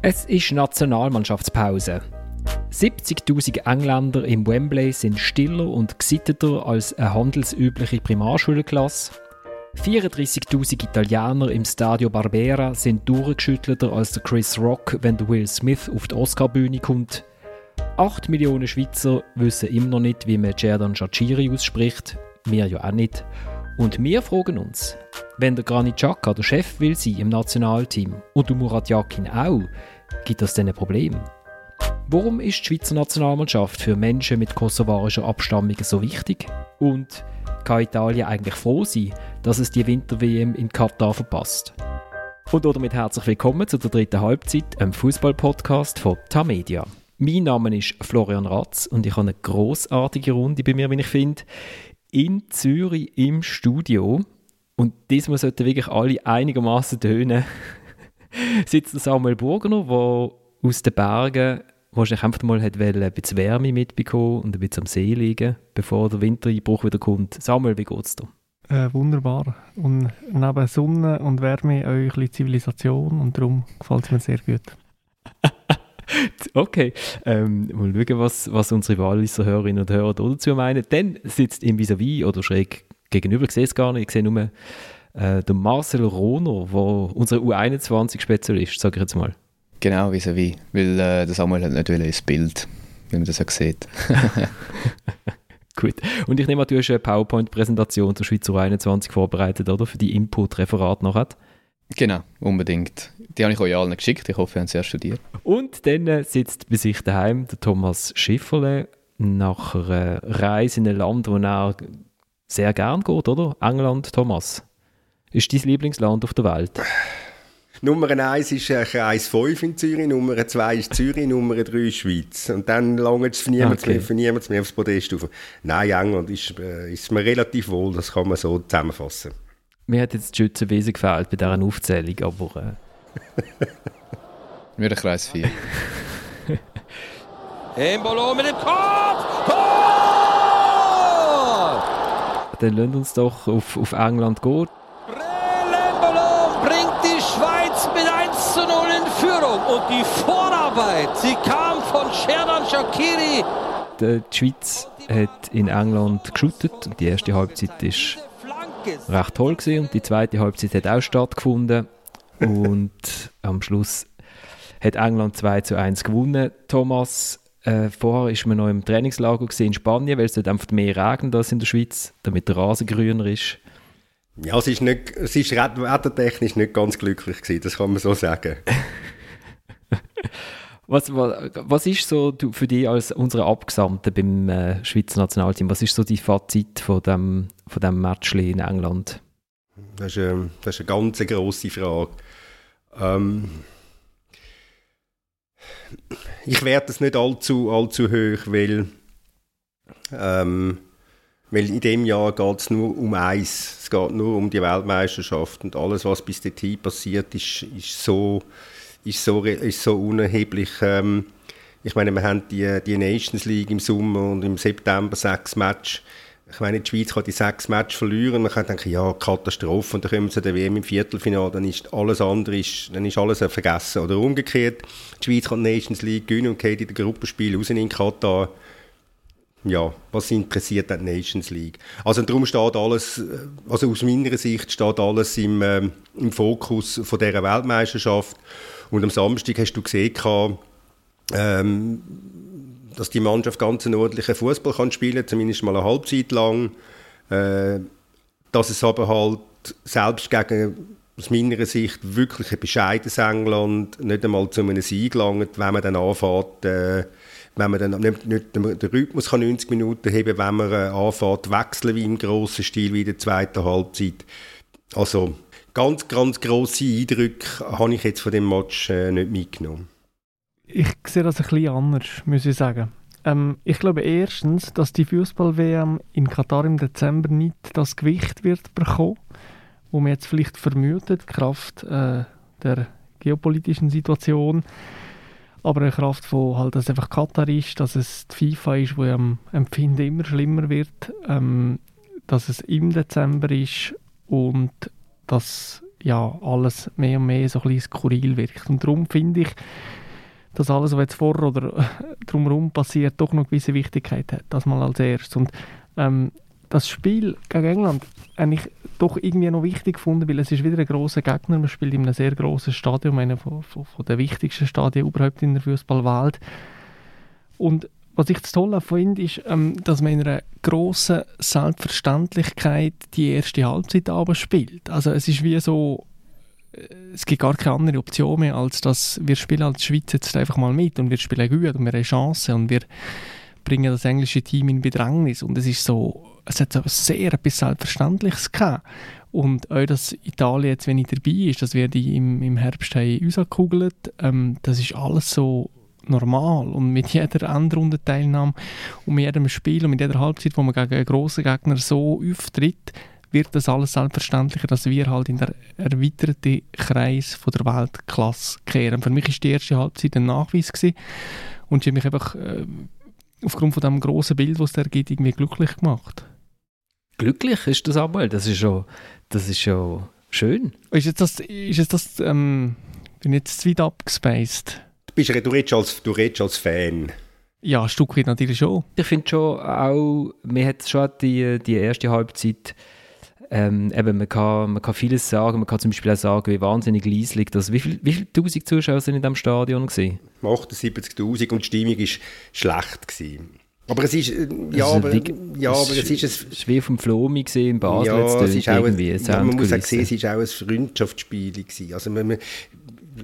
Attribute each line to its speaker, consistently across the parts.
Speaker 1: Es ist Nationalmannschaftspause. 70.000 Engländer im Wembley sind stiller und gesitteter als eine handelsübliche Primarschulklasse. 34.000 Italiener im Stadio Barbera sind durchgeschüttelter als der Chris Rock, wenn der Will Smith auf die Oscarbühne kommt. 8 Millionen Schweizer wissen immer noch nicht, wie man Cerdan Shachiri ausspricht. Wir ja auch nicht. Und wir fragen uns, wenn der Granit Xhaka der Chef will sein im Nationalteam und der Murat Yakin auch, gibt das denn ein Problem? Warum ist die Schweizer Nationalmannschaft für Menschen mit kosovarischer Abstammung so wichtig? Und kann Italien eigentlich froh sein, dass es die Winter-WM in Katar verpasst? Und damit herzlich willkommen zu der dritten Halbzeit, einem Fußball-Podcast von Tamedia. Mein Name ist Florian Ratz und ich habe eine großartige Runde bei mir, wie ich finde, in Zürich im Studio. Und diesmal sollten wirklich alle einigermaßen tönen. sitzt Samuel Burgener, der aus den Bergen wahrscheinlich einfach mal hat ein bisschen Wärme mitbekommen und ein bisschen am See liegen, bevor der Wintereinbruch wieder kommt. Samuel, wie geht's dir?
Speaker 2: Äh, wunderbar. Und neben Sonne und Wärme auch ein bisschen Zivilisation und darum gefällt es mir sehr gut.
Speaker 1: okay, ähm, mal schauen, was, was unsere Walliser Hörerinnen und Hörer dazu meinen. Dann sitzt im vis oder schräg gegenüber, ich sehe es gar nicht, ich sehe nur äh, Marcel Rohner, der unser U21-Spezialist, sage ich jetzt mal.
Speaker 3: Genau, vis-à-vis. Weil äh, der Samuel hat nicht ins Bild, wie man das auch sieht.
Speaker 1: Gut. Und ich nehme an, du hast eine PowerPoint-Präsentation zur Schweizer 21 vorbereitet, oder? Für die Input-Referat nachher.
Speaker 3: Genau, unbedingt. Die habe ich euch allen geschickt. Ich hoffe, ihr habt sie erst studiert.
Speaker 1: Und dann äh, sitzt bei sich daheim der Thomas Schifferle nach einer Reise in ein Land, wo er sehr gern geht, oder? England, Thomas. Ist dein Lieblingsland auf der Welt?
Speaker 4: Nummer 1 ist äh, Kreis 5 in Zürich, Nummer 2 ist Zürich, Nummer 3 ist Schweiz. Und dann lange es für niemand okay. mehr, für niemand mehr aufs Podest auf. Nein, England ist, äh, ist mir relativ wohl, das kann man so zusammenfassen.
Speaker 1: Mir hat jetzt die Schützenwesen gefällt bei dieser Aufzählung, aber...
Speaker 3: Mir der Kreis 4.
Speaker 5: Embolo mit dem Kopf! Tor!
Speaker 1: Dann lasst uns doch auf, auf England gehen.
Speaker 5: mit 1 zu 0 in Führung. Und die Vorarbeit, sie kam von Sherdan Shakiri.
Speaker 1: Die Schweiz hat in England geschootet. Die erste Halbzeit ist recht toll gewesen und die zweite Halbzeit hat auch stattgefunden. Und am Schluss hat England 2 zu 1 gewonnen. Thomas, äh, vorher war man noch im Trainingslager in Spanien, weil es dort einfach mehr regnet als in der Schweiz, damit der Rasen grüner ist.
Speaker 4: Ja, es ist, nicht, es ist wettertechnisch nicht ganz glücklich gewesen, das kann man so sagen.
Speaker 1: was, was, was ist so für dich als unsere Abgesandte beim äh, Schweizer Nationalteam, was ist so die Fazit von dem, von dem Match in England?
Speaker 4: Das ist, eine, das ist eine ganz grosse Frage. Ähm, ich werde es nicht allzu, allzu hoch, weil ähm, weil in dem Jahr geht es nur um eins. Es geht nur um die Weltmeisterschaft. Und alles, was bis dahin passiert, ist, ist, so, ist, so, ist so unerheblich. Ähm, ich meine, wir haben die, die Nations League im Sommer und im September sechs Matches. Ich meine, die Schweiz kann die sechs Matches verlieren. Man kann denken, ja, Katastrophe. Und dann kommen sie der WM im Viertelfinale. Dann ist alles andere, dann ist alles vergessen. Oder umgekehrt, die Schweiz kann die Nations League gewinnen und geht in den Gruppenspiel raus in Katar ja, was interessiert die Nations League? Also darum steht alles, also aus meiner Sicht steht alles im, ähm, im Fokus von dieser Weltmeisterschaft. Und am Samstag hast du gesehen, ähm, dass die Mannschaft ganz einen ordentlichen Fußball kann spielen, zumindest mal eine Halbzeit lang. Äh, dass es aber halt selbst gegen aus meiner Sicht wirklich ein bescheidenes England nicht einmal zu einem Sieg langt, wenn man dann anfängt, äh, wenn man dann nicht, nicht den Rhythmus kann 90 Minuten haben, wenn man äh, anfängt, wechseln wie im grossen Stil wie in der zweiten Halbzeit. Also ganz, ganz grosse Eindrücke habe ich jetzt von dem Match äh, nicht mitgenommen.
Speaker 2: Ich sehe das ein bisschen anders, muss ich sagen. Ähm, ich glaube erstens, dass die Fußball-WM in Katar im Dezember nicht das Gewicht wird bekommen, wo man jetzt vielleicht vermutet, Kraft äh, der geopolitischen Situation aber eine Kraft von halt, dass es einfach Katar ist, dass es die FIFA ist, wo am Empfinden immer schlimmer wird, ähm, dass es im Dezember ist und dass ja, alles mehr und mehr so ein bisschen skurril wirkt. Und darum finde ich, dass alles, was jetzt vor oder drumherum passiert, doch noch gewisse Wichtigkeit hat. Das mal als erstes. Und ähm, das Spiel gegen England habe ich doch irgendwie noch wichtig gefunden, weil es ist wieder ein großer Gegner. Man spielt in einem sehr großen Stadion, einer von, von, von den wichtigsten Stadien überhaupt in der Fußballwelt. Und was ich das Tolle finde, ist, ähm, dass man in einer grossen Selbstverständlichkeit die erste Halbzeit spielt. Also es ist wie so, es gibt gar keine andere Option mehr, als dass wir spielen als Schweiz jetzt einfach mal mit und wir spielen gut und wir haben Chancen und wir bringen das englische Team in Bedrängnis und es ist so, es hat so sehr etwas Selbstverständliches gehabt. Und auch, dass Italien jetzt, wenn ich dabei ist, dass wir die im, im Herbst haben rausgekugelt, ähm, das ist alles so normal. Und mit jeder Endrundenteilnahme und mit jedem Spiel und mit jeder Halbzeit, wo man gegen einen grossen Gegner so auftritt, wird das alles selbstverständlicher, dass wir halt in der erweiterten Kreis von der Weltklasse kehren. Für mich ist die erste Halbzeit ein Nachweis gewesen und sie hat mich einfach äh, aufgrund von dem grossen Bild, das es da gibt, irgendwie glücklich gemacht.
Speaker 1: Glücklich ist das aber, das ist schon, das ist schon schön.
Speaker 2: Ist jetzt das, ist jetzt das ähm, bin jetzt zu weit abgespaced?
Speaker 4: Du, bist, du, redest als, du redest als Fan.
Speaker 2: Ja, ein Stück weit natürlich schon.
Speaker 1: Ich finde schon auch, mir hat schon die, die erste Halbzeit ähm, eben, man, kann, man kann vieles sagen. Man kann zum Beispiel auch sagen, wie wahnsinnig leislich das. Wie viele wie viel tausend Zuschauer sind in diesem Stadion? Gewesen?
Speaker 4: 78.000 und die Stimmung war schlecht. Gewesen. Aber es ist, äh, ja, aber, ja, aber es ist...
Speaker 1: Es ist wie vom Flomi in Basel.
Speaker 4: Ja, es ist auch ein, ja, man muss auch sehen, es war auch ein Freundschaftsspiel. Gewesen. Also wir, wir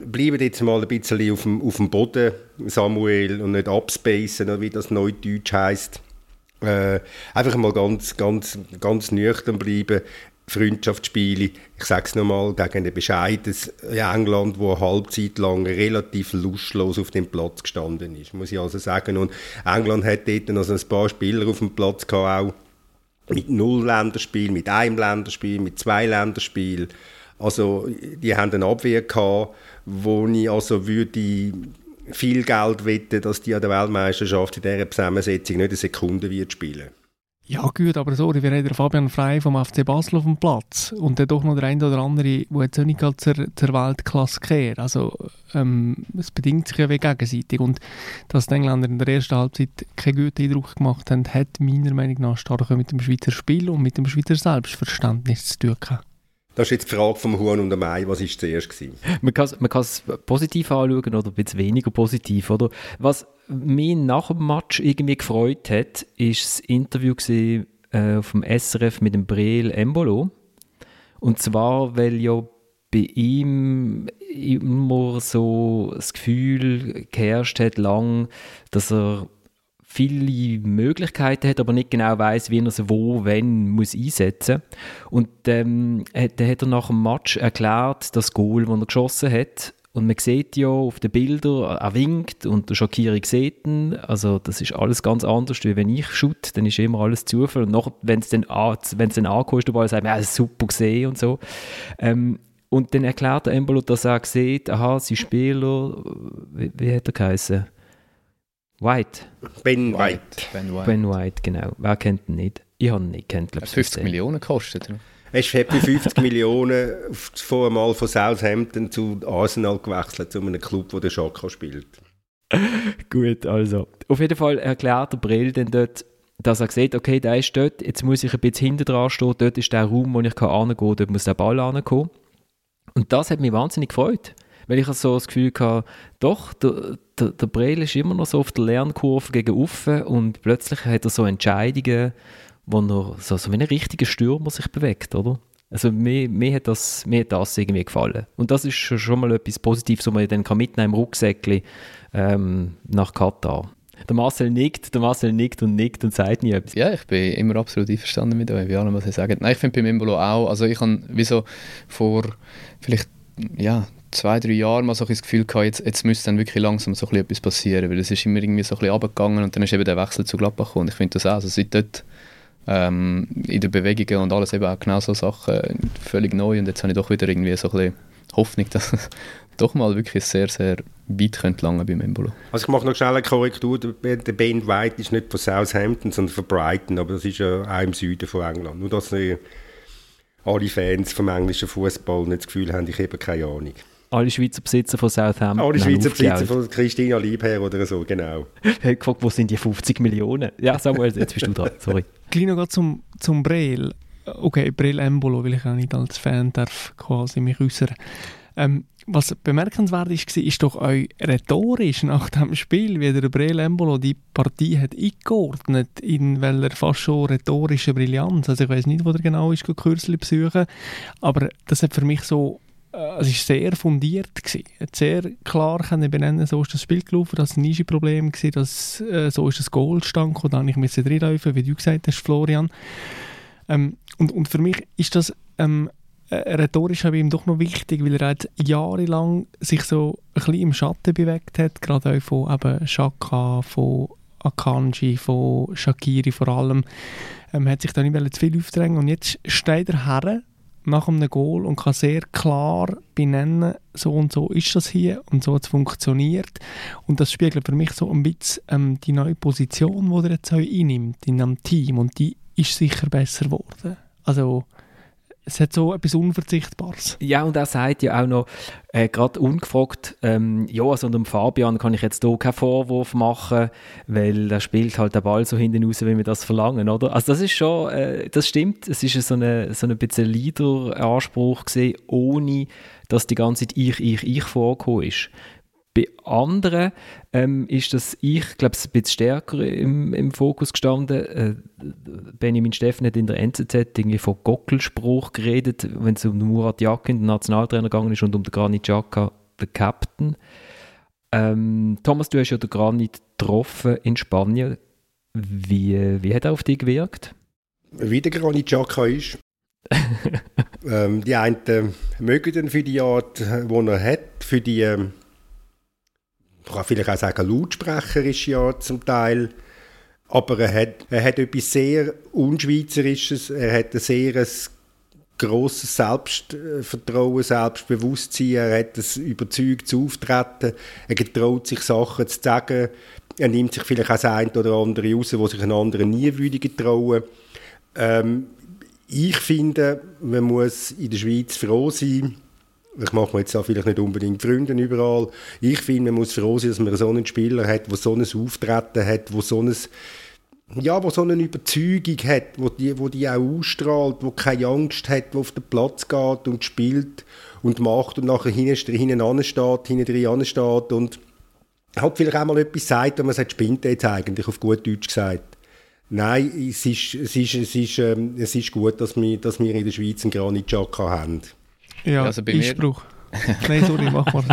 Speaker 4: bleiben jetzt mal ein bisschen auf dem, auf dem Boden, Samuel, und nicht abspacen, wie das Neudeutsch heisst. Äh, einfach mal ganz, ganz, ganz nüchtern bleiben. Freundschaftsspiele, ich sage es nochmal, gegen ein bescheidenes England, wo eine Halbzeit lang relativ lustlos auf dem Platz gestanden ist, muss ich also sagen. Und England hat dort also ein paar Spieler auf dem Platz gehabt, auch mit null Länderspiel, mit einem Länderspiel, mit zwei Länderspiel. Also die haben eine Abwehr gehabt, wo ich also würde viel Geld wetten, dass die an der Weltmeisterschaft in dieser Zusammensetzung nicht eine Sekunde wird spielen
Speaker 2: ja gut, aber sorry, wir haben Fabian Frey vom FC Basel auf dem Platz und dann doch noch der eine oder andere, der jetzt nicht zur, zur Weltklasse kehrt. Also ähm, es bedingt sich ja wie gegenseitig und dass die Engländer in der ersten Halbzeit keinen guten Eindruck gemacht haben, hat meiner Meinung nach stark mit dem Schweizer Spiel und mit dem Schweizer Selbstverständnis zu tun gehabt.
Speaker 4: Das ist jetzt die Frage vom Huhn und dem Ei, was war zuerst? Gewesen?
Speaker 1: Man kann es positiv anschauen oder ein bisschen weniger positiv. Oder? Was mich nach dem Match irgendwie gefreut hat, ist das Interview gewesen, äh, vom SRF mit dem Breel Embolo. Und zwar, weil ja bei ihm immer so das Gefühl geherrscht hat, lang, dass er viele Möglichkeiten hat, aber nicht genau weiß, wie er sie wo, wenn muss einsetzen Und ähm, hat, dann hat er nach dem Match erklärt, das Goal, das er geschossen hat. Und man sieht ja auf den Bildern, er winkt und der Shakiri sieht ihn. Also das ist alles ganz anders, wie wenn ich shoot, dann ist immer alles Zufall. Und nachher, wenn es dann, wenn es dann ankommt, der Ball sagt, ja, super gesehen und so. Ähm, und dann erklärt der Embolo, dass er sieht, aha, sein Spieler, wie, wie hat er geheißen? White.
Speaker 4: Ben White.
Speaker 1: Ben White. Ben White, genau. Wer kennt ihn nicht? Ich habe ihn nicht kennt.
Speaker 3: 50 Millionen gekostet.
Speaker 4: Er ist für 50 Millionen vor einmal von Southampton zu Arsenal gewechselt, zu einem Club, wo der Schaka spielt.
Speaker 1: Gut, also. Auf jeden Fall erklärt der Brill dann dort, dass er sieht, okay, der ist dort, jetzt muss ich ein bisschen hinten dran stehen, dort ist der Raum, wo ich hingehen kann, dort muss der Ball ankommen. Und das hat mich wahnsinnig gefreut. Weil ich so das Gefühl hatte, doch, der, der, der Brel ist immer noch so auf der Lernkurve gegen Uffen und plötzlich hat er so Entscheidungen, wo er so, so wie ein richtiger Stürmer sich bewegt, oder? Also mir, mir, hat das, mir hat das irgendwie gefallen. Und das ist schon mal etwas Positives, was man dann kann mitnehmen im Rucksäckchen ähm, nach Katar. Der Marcel nickt, der Marcel nickt und nickt und sagt nie etwas.
Speaker 3: Ja, ich bin immer absolut einverstanden mit euch, wie allem, was ihr sagt. Nein, ich finde beim Imbolo auch, also ich habe wie so vor vielleicht ja, zwei, drei Jahren mal so das Gefühl gehabt, jetzt, jetzt müsste dann wirklich langsam so etwas passieren, weil es ist immer irgendwie so ein bisschen runtergegangen und dann ist eben der Wechsel zu Gladbach gekommen. Ich finde das auch, also seit dort ähm, in den Bewegungen und alles eben auch genau so Sachen völlig neu und jetzt habe ich doch wieder irgendwie so ein Hoffnung, dass es doch mal wirklich sehr, sehr weit könnte langen beim Embolo.
Speaker 4: Also ich mache noch schnell eine Korrektur, der Ben White ist nicht von Southampton, sondern von Brighton, aber das ist ja auch im Süden von England. Nur, dass alle Fans vom englischen Fußball nicht das Gefühl haben, ich habe keine Ahnung.
Speaker 1: Alle Schweizer Besitzer von Southampton.
Speaker 4: Alle Schweizer Besitzer von Christina Liebherr oder so, genau.
Speaker 1: Ich habe gefragt, wo sind die 50 Millionen? Ja, Samuel, jetzt bist du dran, sorry.
Speaker 2: Gleich noch zum, zum Brel. Okay, Brel Embolo, weil ich auch nicht als Fan darf quasi mich äußern. Ähm, was bemerkenswert ist, ist doch auch rhetorisch nach dem Spiel, wie der Brel Embolo die Partie hat eingeordnet, in welcher fast schon rhetorische Brillanz. Also ich weiß nicht, wo der genau ist, Kürzli besuchen, aber das hat für mich so es ist sehr fundiert gewesen. sehr klar können benennen, so ist das Spiel gelaufen, das war ein Problem gewesen, dass, äh, so ist das Goal stand und dann ich müssen reinlaufen, wie du gesagt hast, Florian. Ähm, und, und für mich ist das ähm, äh, rhetorisch ihm doch noch wichtig, weil er jetzt jahrelang sich so ein bisschen im Schatten bewegt hat, gerade auch von eben Shaka, von Akanji, von Shakiri vor allem, ähm, hat sich da nicht zu viel aufdrängen und jetzt steht er her nach einem Goal und kann sehr klar benennen, so und so ist das hier und so hat es funktioniert. Und das spiegelt für mich so ein bisschen ähm, die neue Position, die er jetzt einnimmt in einem Team und die ist sicher besser geworden. Also es hat so etwas Unverzichtbares.
Speaker 1: Ja, und er sagt ja auch noch, äh, gerade ungefragt, ähm, ja, also dem Fabian kann ich jetzt hier keinen Vorwurf machen, weil er spielt halt den Ball so hinten raus, wie wir das verlangen, oder? Also das ist schon, äh, das stimmt, es ist so eine, so eine bisschen Leader-Anspruch gesehen, ohne dass die ganze Zeit ich, ich, ich vorgekommen ist. Bei anderen ähm, ist das ich, glaube ich, ein bisschen stärker im, im Fokus gestanden. Äh, Benjamin Steffen hat in der NZZ irgendwie von Gockelspruch geredet, wenn es um Murat Yakin, den Nationaltrainer, gegangen ist und um den Granit Xhaka, den Captain. Ähm, Thomas, du hast ja den Granit getroffen in Spanien. Wie, wie hat er auf dich gewirkt?
Speaker 4: Wie der Granit Xhaka ist. ähm, die einen mögen ihn für die Art, die er hat, für die ähm, man kann vielleicht auch sagen, lautsprecherisch ja zum Teil. Aber er hat, er hat etwas sehr Unschweizerisches, er hat ein sehr grosses Selbstvertrauen, Selbstbewusstsein, er hat ein überzeugtes Auftreten, er getraut sich Sachen zu sagen, er nimmt sich vielleicht auch das eine oder andere raus, wo sich ein anderer nie würde getrauen. Ähm, ich finde, man muss in der Schweiz froh sein, ich mache mir jetzt auch vielleicht nicht unbedingt Freunde überall. Ich finde, man muss froh sein, dass man so einen Spieler hat, der so ein Auftreten hat, wo so ja, so eine Überzeugung hat, wo die, wo die auch ausstrahlt, wo keine Angst hat, wo auf den Platz geht und spielt und macht und nachher hinten, hinten steht, hinten drin steht und halt vielleicht auch mal etwas sagt, und man sagt, spinnt jetzt eigentlich, auf gut Deutsch gesagt. Nein, es ist, es ist, es ist, ähm, es ist gut, dass wir, dass wir in der Schweiz einen Granit Xhaka haben.
Speaker 2: Ja, also bei Einspruch. Nein, sorry, mach mal.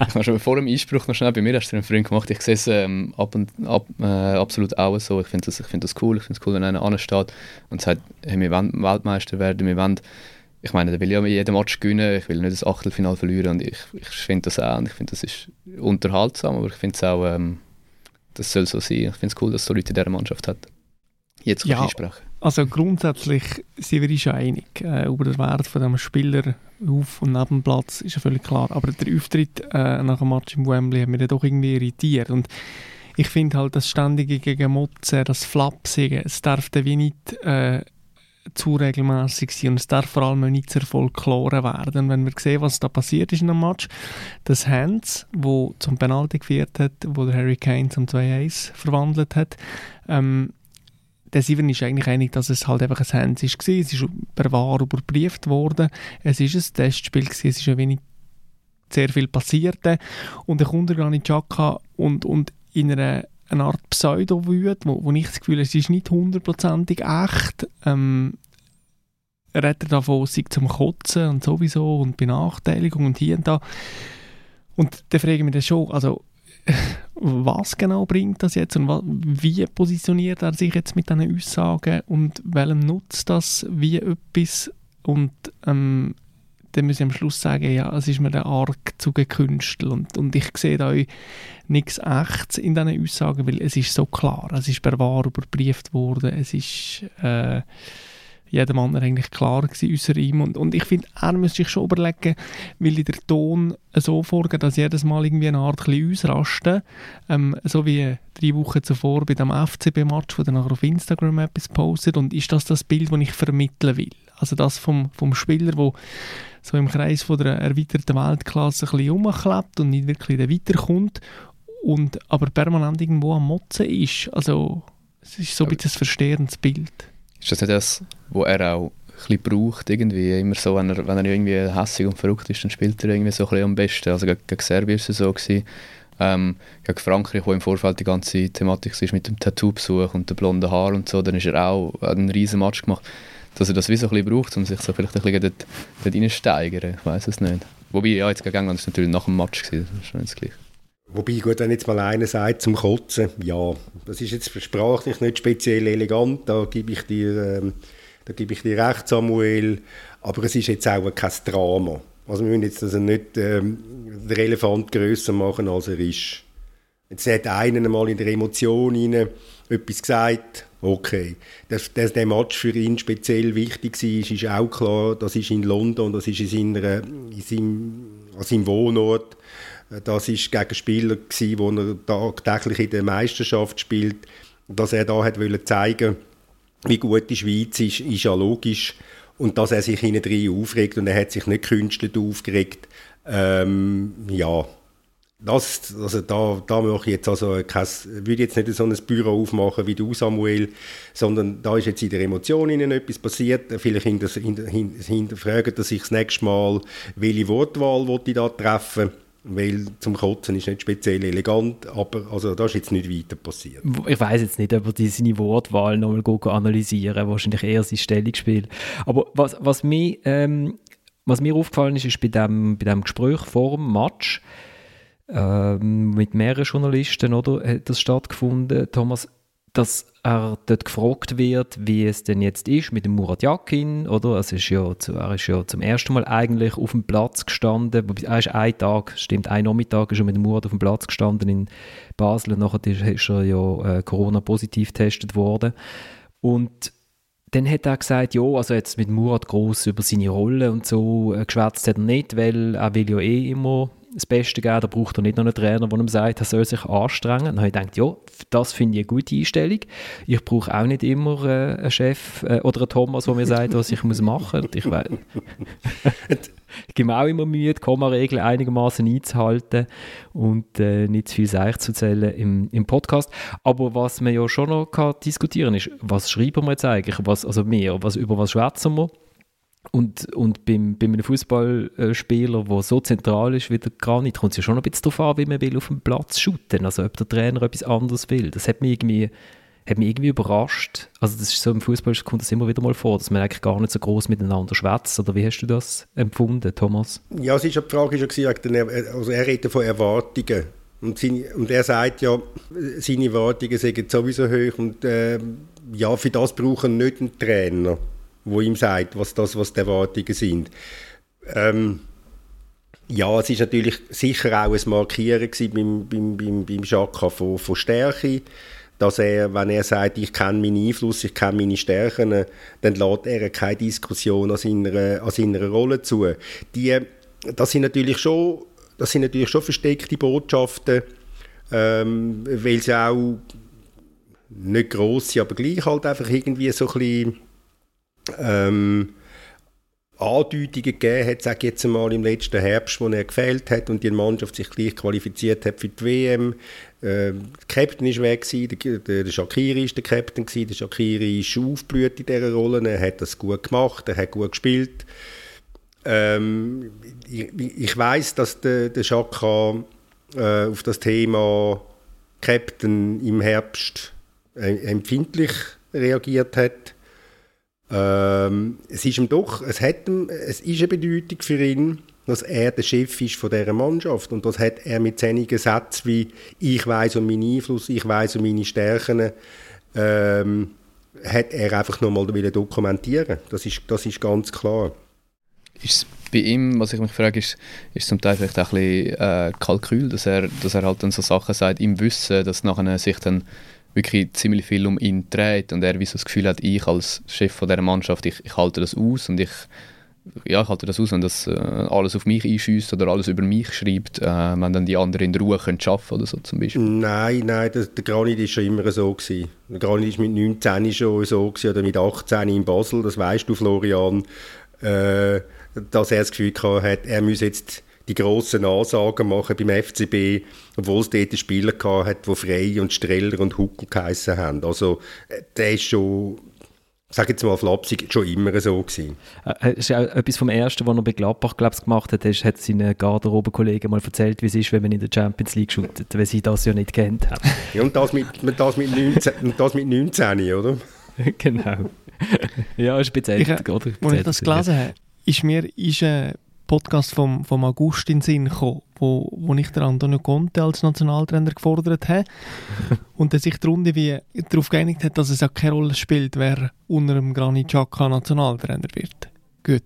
Speaker 3: ich habe schon vor dem Einspruch noch schnell, bei mir hast du einen Freund gemacht, ich sehe es ähm, ab und, ab, äh, absolut auch so, ich finde das, find das cool, ich finde es cool, wenn einer ansteht und sagt, hey, wir wollen Weltmeister werden, wir wollen, ich meine, der will ja jeden Match gewinnen, ich will nicht das Achtelfinale verlieren und ich, ich finde das auch und ich finde das ist unterhaltsam, aber ich finde es auch, ähm, das soll so sein, ich finde es cool, dass es so Leute in dieser Mannschaft hat. Jetzt kann
Speaker 2: ja,
Speaker 3: ich sprechen.
Speaker 2: Also grundsätzlich sind wir uns einig. Äh, über den Wert von dem Spieler auf- und neben Platz ist ja völlig klar. Aber der Auftritt äh, nach dem Match im Wembley hat mich dann doch irgendwie irritiert. Und ich finde halt, das ständige gegen Motzen, das Flapsige, es darf dann wie nicht äh, zu regelmäßig sein und es darf vor allem nicht zu Folklore werden. Wenn wir sehen, was da passiert ist in einem Match, das Hands, wo zum Penalty geführt hat, wo der Harry Kane zum 2-1 verwandelt hat, ähm, der Steven ist eigentlich einig, dass es halt einfach ein Hands war. Es ist per VAR überprüft worden. Es ist ein Testspiel, gewesen. es ist ein wenig sehr viel passiert. Und dann kommt er gar nicht Chaka und, und in einer eine Art Pseudo-Wut, wo, wo ich das Gefühl habe, es ist nicht hundertprozentig echt. Ähm, redet er davon, sich zum Kotzen und sowieso und Benachteiligung und hier und da. Und dann frage ich mich das schon, also was genau bringt das jetzt und wie positioniert er sich jetzt mit diesen Aussagen und welchem nutzt das wie etwas? Und ähm, dann muss ich am Schluss sagen, ja, es ist mir der arg zu gekünstelt und, und ich sehe da nichts Echtes in diesen Aussagen, weil es ist so klar, es ist per Wahr überprüft worden, es ist äh, jedem anderen eigentlich klar gewesen, außer ihm. Und, und ich finde, er müsste sich schon überlegen, weil ich der Ton so vorgeht, dass jedes Mal irgendwie eine Art ein ausrasten. Ähm, so wie drei Wochen zuvor bei dem FCB-Match, wo er nachher auf Instagram etwas postet. Und ist das das Bild, das ich vermitteln will? Also das vom, vom Spieler, der so im Kreis von der erweiterten Weltklasse ein bisschen rumklebt und nicht wirklich weiterkommt und aber permanent irgendwo am Motzen ist. Also es ist so ein bisschen ein verstehendes Bild.
Speaker 3: Ist das nicht das, was er auch ein braucht, irgendwie, immer so, wenn er, wenn er irgendwie hässig und verrückt ist, dann spielt er irgendwie so ein am besten. Also gegen, Serbien war es so. Gewesen. Ähm, gegen Frankreich, wo im Vorfeld die ganze Thematik ist mit dem Tattoo-Besuch und den blonden Haar und so, dann ist er auch einen riesen Match gemacht. Dass er das wie so ein bisschen braucht, um sich so vielleicht ein bisschen dort, dort reinsteigern, ich weiß es nicht. Wobei, ja, jetzt gegen England ist natürlich nach dem Match gewesen, das ist schon das Gleiche.
Speaker 4: Wobei, gut, wenn jetzt mal einer sagt zum Kotzen, ja, das ist jetzt sprachlich nicht speziell elegant, da gebe ich dir, ähm, da gebe ich dir recht, Samuel, aber es ist jetzt auch kein Drama. Also wir müssen jetzt also nicht ähm, den Elefant grösser machen, als er ist. Jetzt hat einer mal in der Emotion rein etwas gesagt, okay. Dass, dass der Match für ihn speziell wichtig war, ist auch klar. Das ist in London, das ist in, seiner, in seinem, an seinem Wohnort. Das ist gegen Spieler gewesen, wo er tagtäglich in der Meisterschaft spielt. Dass er da hat wollen zeigen, wie gut die Schweiz ist, ist ja logisch. Und dass er sich hinten drin aufregt und er hat sich nicht künstlich aufgeregt. Ähm, ja, das, also da, da mache ich jetzt also kein, würde jetzt nicht so ein Büro aufmachen wie du, Samuel, sondern da ist jetzt in der Emotion ihnen etwas passiert. Vielleicht hinterfragen, dass ich das nächste Mal, welche Wortwahl ich da treffen weil zum Kotzen ist nicht speziell elegant, aber also da ist jetzt nicht weiter passiert.
Speaker 1: Ich weiß jetzt nicht, ob er seine Wortwahl nochmal analysieren wahrscheinlich eher sein Stellungsspiel. Aber was, was, mir, ähm, was mir aufgefallen ist, ist bei dem, bei dem Gespräch vor dem Match ähm, mit mehreren Journalisten, oder, hat das stattgefunden, Thomas, dass er dort gefragt wird, wie es denn jetzt ist mit dem Murat Yakin, oder? Es ist ja, zu, er ist ja zum ersten Mal eigentlich auf dem Platz gestanden, er ist ein Tag, stimmt, ein Nachmittag ist er mit dem Murat auf dem Platz gestanden in Basel. Und nachher ist, er ja äh, Corona-positiv getestet worden. Und dann hat er gesagt, ja, also jetzt mit Murat groß über seine Rolle und so äh, geschwätzt hat er nicht, weil er will ja eh immer das Beste geben, da braucht er nicht noch einen Trainer, der ihm sagt, er soll sich anstrengen. Dann habe ich gedacht, ja, das finde ich eine gute Einstellung. Ich brauche auch nicht immer äh, einen Chef äh, oder einen Thomas, der mir sagt, was ich muss machen muss. Ich, ich gebe mir auch immer Mühe, die Komma-Regeln einigermaßen einzuhalten und äh, nicht zu viel Seich zu zählen im, im Podcast. Aber was man ja schon noch kann diskutieren ist, was schreiben wir jetzt eigentlich? Was, also mehr, was, über was schwätzen wir? Und, und beim, bei einem Fußballspieler, der so zentral ist wie der Granit, kommt es ja schon ein bisschen darauf an, wie man will auf dem Platz shooten. Also ob der Trainer etwas anderes will. Das hat mich irgendwie, hat mich irgendwie überrascht. Also das ist so im Fußball kommt das immer wieder mal vor, dass man eigentlich gar nicht so groß miteinander schwätzt. Oder wie hast du das empfunden, Thomas?
Speaker 4: Ja, es ist ja die Frage schon gewesen, also er redet von Erwartungen. Und, seine, und er sagt ja, seine Erwartungen sind sowieso hoch und äh, ja, für das brauchen nicht einen Trainer wo ihm sagt, was das, was die Erwartungen sind. Ähm, ja, es ist natürlich sicher auch ein Markieren beim, beim, beim, beim Schaka von, von Stärke, dass er, wenn er sagt, ich kenne meinen Einfluss, ich kenne meine Stärken, dann lädt er keine Diskussion an seiner, an seiner Rolle zu. Die, das sind natürlich schon, das sind natürlich schon versteckte Botschaften, ähm, weil sie auch nicht gross sind, aber gleich halt einfach irgendwie so ein bisschen ähm, Andeutungen gegeben hat, sage jetzt einmal im letzten Herbst, wo er gefehlt hat und die Mannschaft sich gleich qualifiziert hat für die WM. Äh, der Captain war weg, der, der, der Shakiri war der Captain, gewesen. der Shakiri ist aufgeblüht in dieser Rolle, er hat das gut gemacht, er hat gut gespielt. Ähm, ich ich weiß, dass der, der Shaka äh, auf das Thema Captain im Herbst äh, empfindlich reagiert hat. Ähm, es ist ihm doch, es, hat ihm, es ist eine Bedeutung für ihn, dass er der Chef ist von dieser Mannschaft und das hat er mit seinigen Sätzen wie «Ich weiß um meinen Einfluss, ich weiß um meine Stärken», ähm, hat er einfach nochmal dokumentieren das ist, das ist ganz klar.
Speaker 3: Ist bei ihm, was ich mich frage, ist, ist zum Teil vielleicht auch ein bisschen äh, Kalkül, dass er, dass er halt dann so Sachen sagt, im Wissen, dass nachher sich dann wirklich ziemlich viel um ihn dreht und er wie so das Gefühl hat, ich als Chef von der Mannschaft, ich, ich halte das aus und ich ja, ich halte das aus, wenn das äh, alles auf mich einschießt oder alles über mich schreibt, äh, wenn dann die anderen in Ruhe können arbeiten oder so zum Beispiel.
Speaker 4: Nein, nein, der, der Granit war schon immer so. Gewesen. Der Granit war mit 19 schon so gewesen, oder mit 18 in Basel, das weißt du, Florian, äh, dass er das Gefühl hatte, er müsse jetzt die grossen Ansagen machen beim FCB, obwohl es dort Spieler hat, die Frey und Streller und Huckel geheissen haben. Also äh, der ist schon sage jetzt mal flapsig, schon immer so gewesen.
Speaker 1: Äh, ist auch etwas vom Ersten, was er bei Gladbach glaub's, gemacht hat, ist, hat seinen Garderobenkollegen mal erzählt, wie es ist, wenn man in der Champions League shootet, weil sie das ja nicht kennt haben.
Speaker 4: Ja, und das mit, das mit, 19, und das mit 19, oder?
Speaker 1: genau. ja, ist bezahlt,
Speaker 2: ich, oder? Als ich das gelesen habe, ist mir ist, äh, Podcast vom, vom August in den Sinn gekommen, wo, wo ich den Antonio Conte als Nationaltrainer gefordert habe und er sich die Runde wie darauf geeinigt hat, dass es auch keine Rolle spielt, wer unter dem Granit Xhaka Nationaltrainer wird. Gut.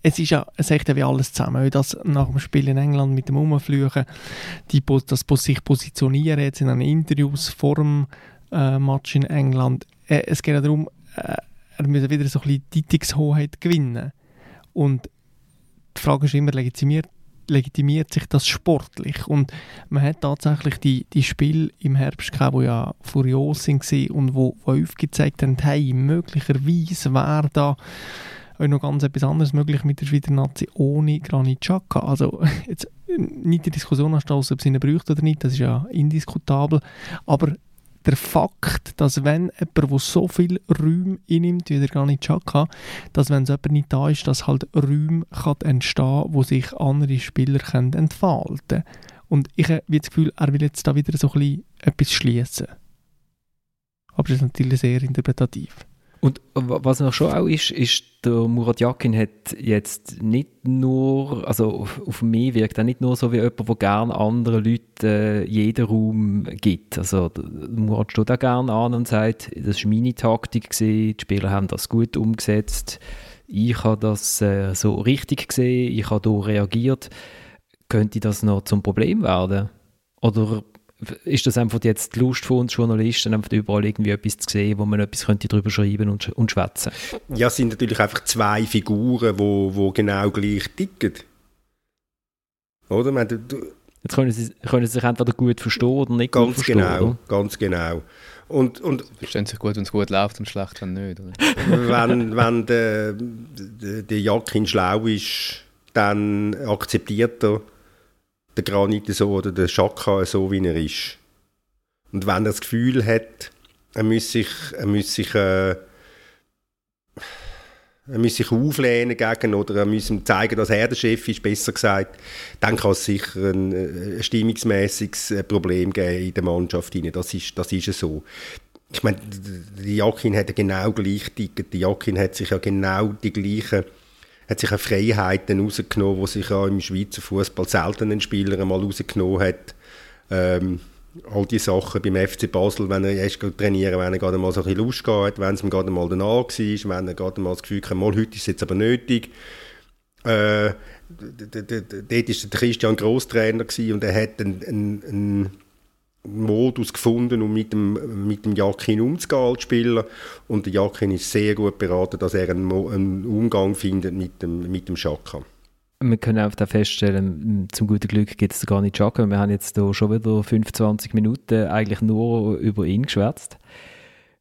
Speaker 2: Es ist ja, es hängt ja wie alles zusammen. Wie das nach dem Spiel in England mit dem Umflüchen, die, das sich positionieren jetzt in den Interviews vor dem äh, Match in England. Äh, es geht ja darum, äh, er muss wieder so ein bisschen Dietungshoheit gewinnen. Und die Frage ist immer, legitimiert, legitimiert sich das sportlich? Und man hat tatsächlich die, die Spiele im Herbst gehabt, die ja furios waren und wo, wo aufgezeigt haben, hey, möglicherweise wäre da noch ganz etwas anderes möglich mit der Schweizer Nazi ohne Granit Xhaka. Also jetzt nicht die Diskussion anstoßen, ob sie ihn braucht oder nicht, das ist ja indiskutabel, aber der Fakt, dass wenn jemand, der so viel Räume einnimmt, wie der gar nicht Chaka, dass wenn so jemand nicht da ist, dass halt Räume kann entstehen wo sich andere Spieler können entfalten können. Und ich habe das Gefühl, er will jetzt da wieder so ein bisschen etwas schließen. Aber das ist natürlich sehr interpretativ.
Speaker 1: Und was noch schon auch ist, ist, der Murat Yakin hat jetzt nicht nur, also auf, auf mich wirkt er nicht nur so wie jemand, der gerne anderen Leuten äh, jeden Raum gibt. Also Murat steht auch gerne an und sagt, das war meine Taktik, gewesen, die Spieler haben das gut umgesetzt, ich habe das äh, so richtig gesehen, ich habe hier reagiert. Könnte das noch zum Problem werden? Oder ist das einfach jetzt die Lust von uns Journalisten, einfach überall irgendwie etwas zu sehen, wo man etwas könnte darüber schreiben und, und schwätzen?
Speaker 4: Ja, es sind natürlich einfach zwei Figuren, die wo, wo genau gleich ticken. Oder? Meine, du,
Speaker 1: jetzt können sie, können sie sich entweder gut verstehen oder nicht
Speaker 4: ganz
Speaker 1: gut verstehen.
Speaker 4: Genau, oder? Ganz genau. Und, und
Speaker 3: sie verstehen sich gut, wenn es gut läuft und schlecht, wenn nicht. Oder?
Speaker 4: wenn wenn der, der, der Jakin schlau ist, dann akzeptiert er, der Granit so oder der Schaka so, wie er ist. Und wenn er das Gefühl hat, er müsse sich, er müsse sich, äh, er müsse sich auflehnen gegen oder er müsse ihm zeigen, dass er der Chef ist, besser gesagt, dann kann es sicher ein, ein stimmungsmäßiges Problem geben in der Mannschaft. Das ist, das ist so. Ich meine, der Jakin hat genau gleich. Der Jakin hat sich ja genau die gleichen hat sich auch Freiheiten rausgenommen, die sich auch im Schweizer Fußball selten ein Spieler einmal rausgenommen hat. Ähm, all die Sachen beim FC Basel, wenn er erst trainieren wenn er gerade mal so ein bisschen Lust hat, wenn es ihm gerade mal danach war, wenn er gerade mal das Gefühl hat, mal, heute ist es jetzt aber nötig. Äh, dort war der Christian Grosstrainer und er hat einen, einen, einen Modus gefunden, um mit dem, mit dem Jakin umzugehen als Spieler. Und der Jakin ist sehr gut beraten, dass er einen, einen Umgang findet mit dem, mit dem Schaka.
Speaker 1: Wir können auch feststellen, zum guten Glück geht es gar nicht Schaka. Wir haben jetzt hier schon wieder 25 Minuten eigentlich nur über ihn geschwätzt.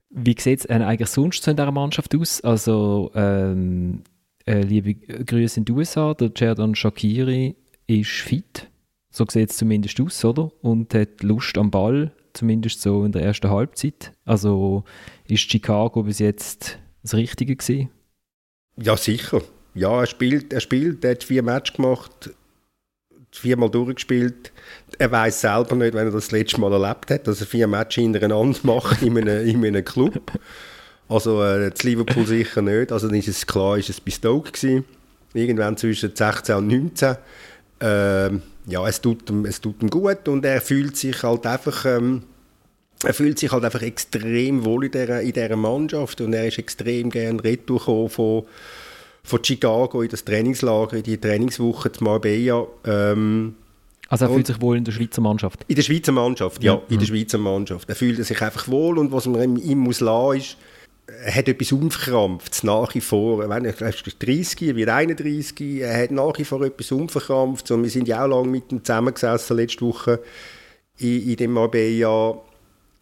Speaker 1: Wie sieht es eigentlich sonst so in dieser Mannschaft aus? Also, ähm, äh, liebe Grüße in die USA, der Cerdan Shakiri ist fit so sieht es zumindest aus, oder? Und hat Lust am Ball, zumindest so in der ersten Halbzeit. Also ist Chicago bis jetzt das Richtige gewesen?
Speaker 4: Ja, sicher. Ja, er spielt, er spielt, er hat vier Matches gemacht, viermal durchgespielt. Er weiß selber nicht, wenn er das, letzte Mal erlebt hat, dass er vier Matches hintereinander macht in einem, in einem Club. Also äh, das Liverpool sicher nicht. Also dann ist es klar, ist es bei Stoke gewesen. Irgendwann zwischen 16 und 19. Ähm, ja, es tut, ihm, es tut ihm gut und er fühlt sich halt einfach, ähm, er fühlt sich halt einfach extrem wohl in dieser, in dieser Mannschaft und er ist extrem gern retour von, von Chicago in das Trainingslager, in die Trainingswoche zu Marbella. Ähm,
Speaker 1: also er fühlt sich wohl in der Schweizer Mannschaft?
Speaker 4: In der Schweizer Mannschaft, ja, ja in der mhm. Schweizer Mannschaft. Er fühlt sich einfach wohl und was man ihm, ihm muss lassen ist, er hat etwas unverkrampft, nach wie vor, wenn er 30, er wird 31, er hat nach wie vor etwas unverkrampft und wir sind ja auch lange mit ihm zusammengesessen letzte Woche in, in dem Marbella.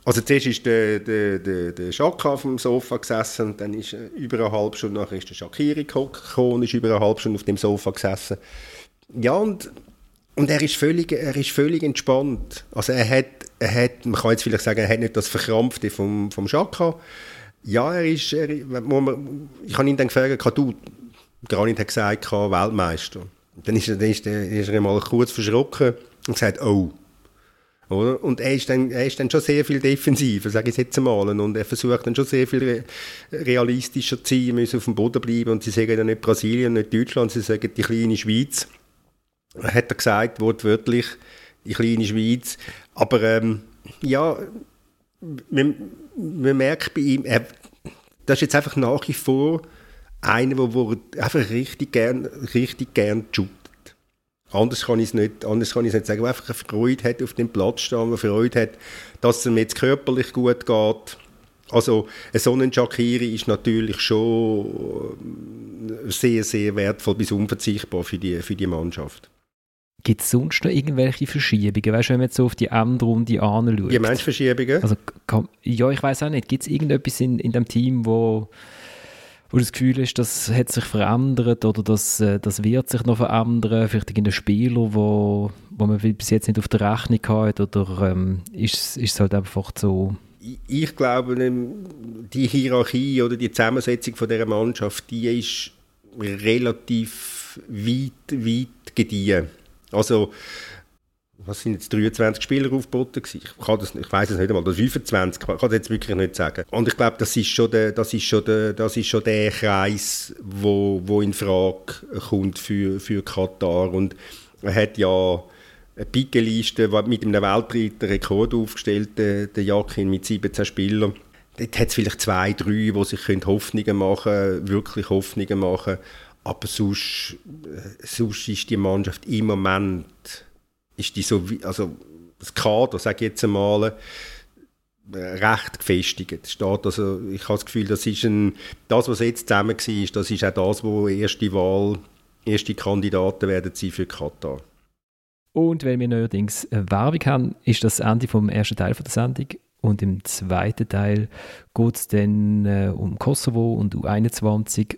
Speaker 4: Also zuerst ist der, der, der, der Schaka auf dem Sofa gesessen dann ist über eine halbe Stunde nachher ist der Shakiri gekommen ist über eine halbe Stunde auf dem Sofa gesessen. Ja, und, und er, ist völlig, er ist völlig entspannt. Also er hat, er hat, man kann jetzt vielleicht sagen, er hat nicht das Verkrampfte vom, vom Schaka, ja, er ist, er, man, ich habe ihn dann gefragt, du, Granit hat gesagt, Weltmeister. Dann ist, dann ist, dann ist er mal kurz verschrocken und gesagt, oh. Oder? Und er ist, dann, er ist dann schon sehr viel defensiver, sage ich jetzt einmal. Und er versucht dann schon sehr viel realistischer zu sein, müssen auf dem Boden bleiben. Und sie sagen dann nicht Brasilien, nicht Deutschland, sie sagen die kleine Schweiz. Hat er gesagt, wortwörtlich, die kleine Schweiz. Aber ähm, ja, man, man merkt bei ihm, er, das ist jetzt einfach nach wie vor einer, der, der einfach richtig gern, richtig gern shootet. Anders kann ich es nicht, anders kann ich nicht sagen, der einfach eine Freude hat auf dem Platz stehen, der Freude hat, dass es ihm jetzt körperlich gut geht. Also so ein Shakiri ist natürlich schon sehr, sehr wertvoll bis unverzichtbar für die, für die Mannschaft.
Speaker 1: Gibt es sonst noch irgendwelche Verschiebungen? Weißt du, wenn man jetzt so auf die Endrunde anschaut?
Speaker 4: Wie meinst Verschiebungen?
Speaker 1: Also, kann, ja, ich weiß auch nicht. Gibt es irgendetwas in, in dem Team, wo, wo das Gefühl ist, das hat sich verändert oder das, äh, das wird sich noch verändern? Vielleicht irgendein Spieler, wo, wo man bis jetzt nicht auf der Rechnung hat? Oder ähm, ist, ist es halt einfach so
Speaker 4: ich glaube, die Hierarchie oder die Zusammensetzung von dieser Mannschaft, die ist relativ weit, weit gediehen. Also, was sind jetzt 23 Spieler aufgeboten? Ich, kann das, ich weiß es nicht einmal, das 25, ich kann das jetzt wirklich nicht sagen. Und ich glaube, das ist schon der, das ist schon der, das ist schon der Kreis, wo, wo in Frage kommt für, für Katar. Und er hat ja eine Pikeliste mit einem weltweiten Rekord aufgestellt, der Jakin mit 17 Spielern. Dort hat es vielleicht zwei, drei, die sich Hoffnungen machen können, wirklich Hoffnungen machen aber sonst, äh, sonst ist die Mannschaft im Moment, ist die so, also das Kader, sage ich jetzt einmal, äh, recht gefestigt. Steht also, ich habe das Gefühl, das ist ein, das, was jetzt zusammen war, das ist auch das, wo erste Wahl, erste Kandidaten werden sein für Katar.
Speaker 1: Und wenn wir neuerdings Werbung haben, ist das Ende vom ersten Teil der Sendung. Und im zweiten Teil geht es dann äh, um Kosovo und U21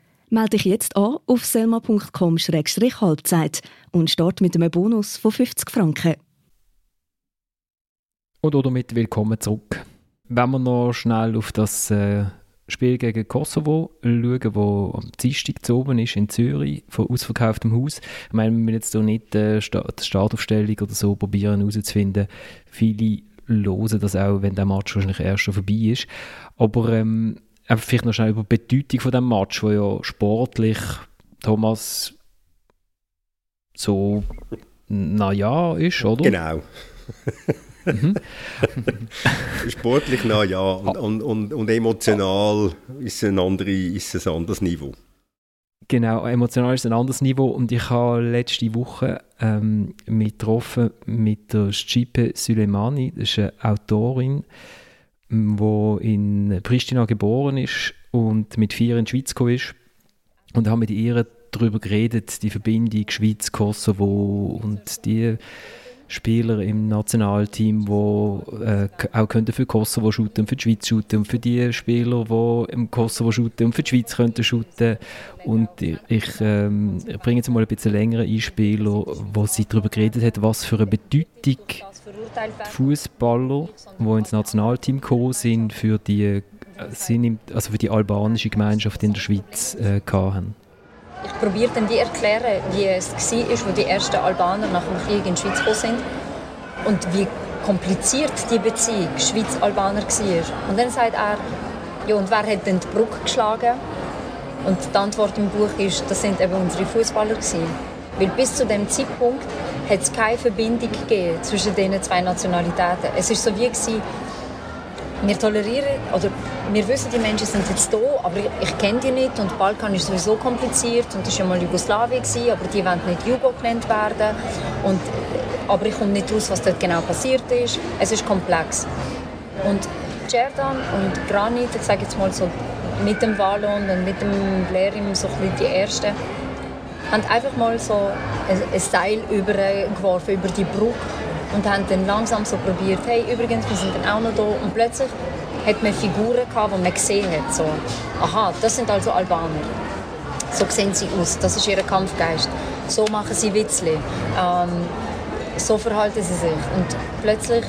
Speaker 6: Melde dich jetzt an auf selma.com-halbzeit und start mit einem Bonus von 50 Franken.
Speaker 1: Und damit willkommen zurück. Wenn wir noch schnell auf das äh, Spiel gegen Kosovo schauen, wo am Dienstag oben ist in Zürich, von ausverkauftem Haus. Ich meine, wir müssen jetzt hier nicht äh, die Startaufstellung oder so probieren herauszufinden. Viele hören das auch, wenn der Match wahrscheinlich erst schon vorbei ist. Aber ähm, einfach vielleicht noch schnell über die Bedeutung von dem Match, wo ja sportlich Thomas so naja ist, oder?
Speaker 4: Genau. mhm. Sportlich na ja und, und, und, und, emotional ist, ein andere, ist es ein anderes Niveau.
Speaker 1: Genau, emotional ist ein anderes Niveau und ich habe letzte Woche ähm, mit getroffen mit der Stipe Suleimani, das ist eine Autorin, wo in Pristina geboren ist und mit vier in die Schweiz gekommen ist. Und haben mit ihr darüber geredet, die Verbindung Schweiz-Kosovo und die Spieler im Nationalteam, die äh, auch könnten für Kosovo shooten, für die Schweiz shooten und für die Spieler, die im Kosovo shooten und für die Schweiz könnten shooten. Und ich, ähm, bringe jetzt mal ein bisschen längere Einspieler, wo sie darüber geredet hat, was für eine Bedeutung Fußballer, die ins Nationalteam gekommen sind, für die, äh, sind also für die albanische Gemeinschaft in der Schweiz äh, hatten.
Speaker 7: Ich probiere dann wie erklären, wie es war, als die ersten Albaner nach dem Krieg in die Schweiz gekommen sind und wie kompliziert die Beziehung Schweiz-Albaner war. Und dann sagt er, ja, und wer hat denn die Brücke geschlagen? Und die Antwort im Buch ist, das sind eben unsere Fußballer. Weil bis zu dem Zeitpunkt hat es keine Verbindung gegeben zwischen diesen zwei Nationalitäten. Es ist so wie gewesen, wir tolerieren, oder wir wissen, die Menschen sind jetzt da, aber ich, kenne die nicht und Balkan ist sowieso kompliziert und das war ja mal Jugoslawien, gewesen, aber die wollen nicht Jugo genannt werden. Und, aber ich komme nicht raus, was dort genau passiert ist. Es ist komplex. Und Cerdan und Granit, ich sage jetzt mal so, mit dem Wallon und mit dem Blerim so ein die Ersten, haben einfach mal so ein, Seil übergeworfen über die Brücke und haben dann langsam so probiert, hey, übrigens, wir sind dann auch noch da. Und plötzlich hat man Figuren gehabt, die man gesehen hat. So, aha, das sind also Albaner. So sehen sie aus, das ist ihr Kampfgeist. So machen sie Witzli. Ähm, so verhalten sie sich. Und plötzlich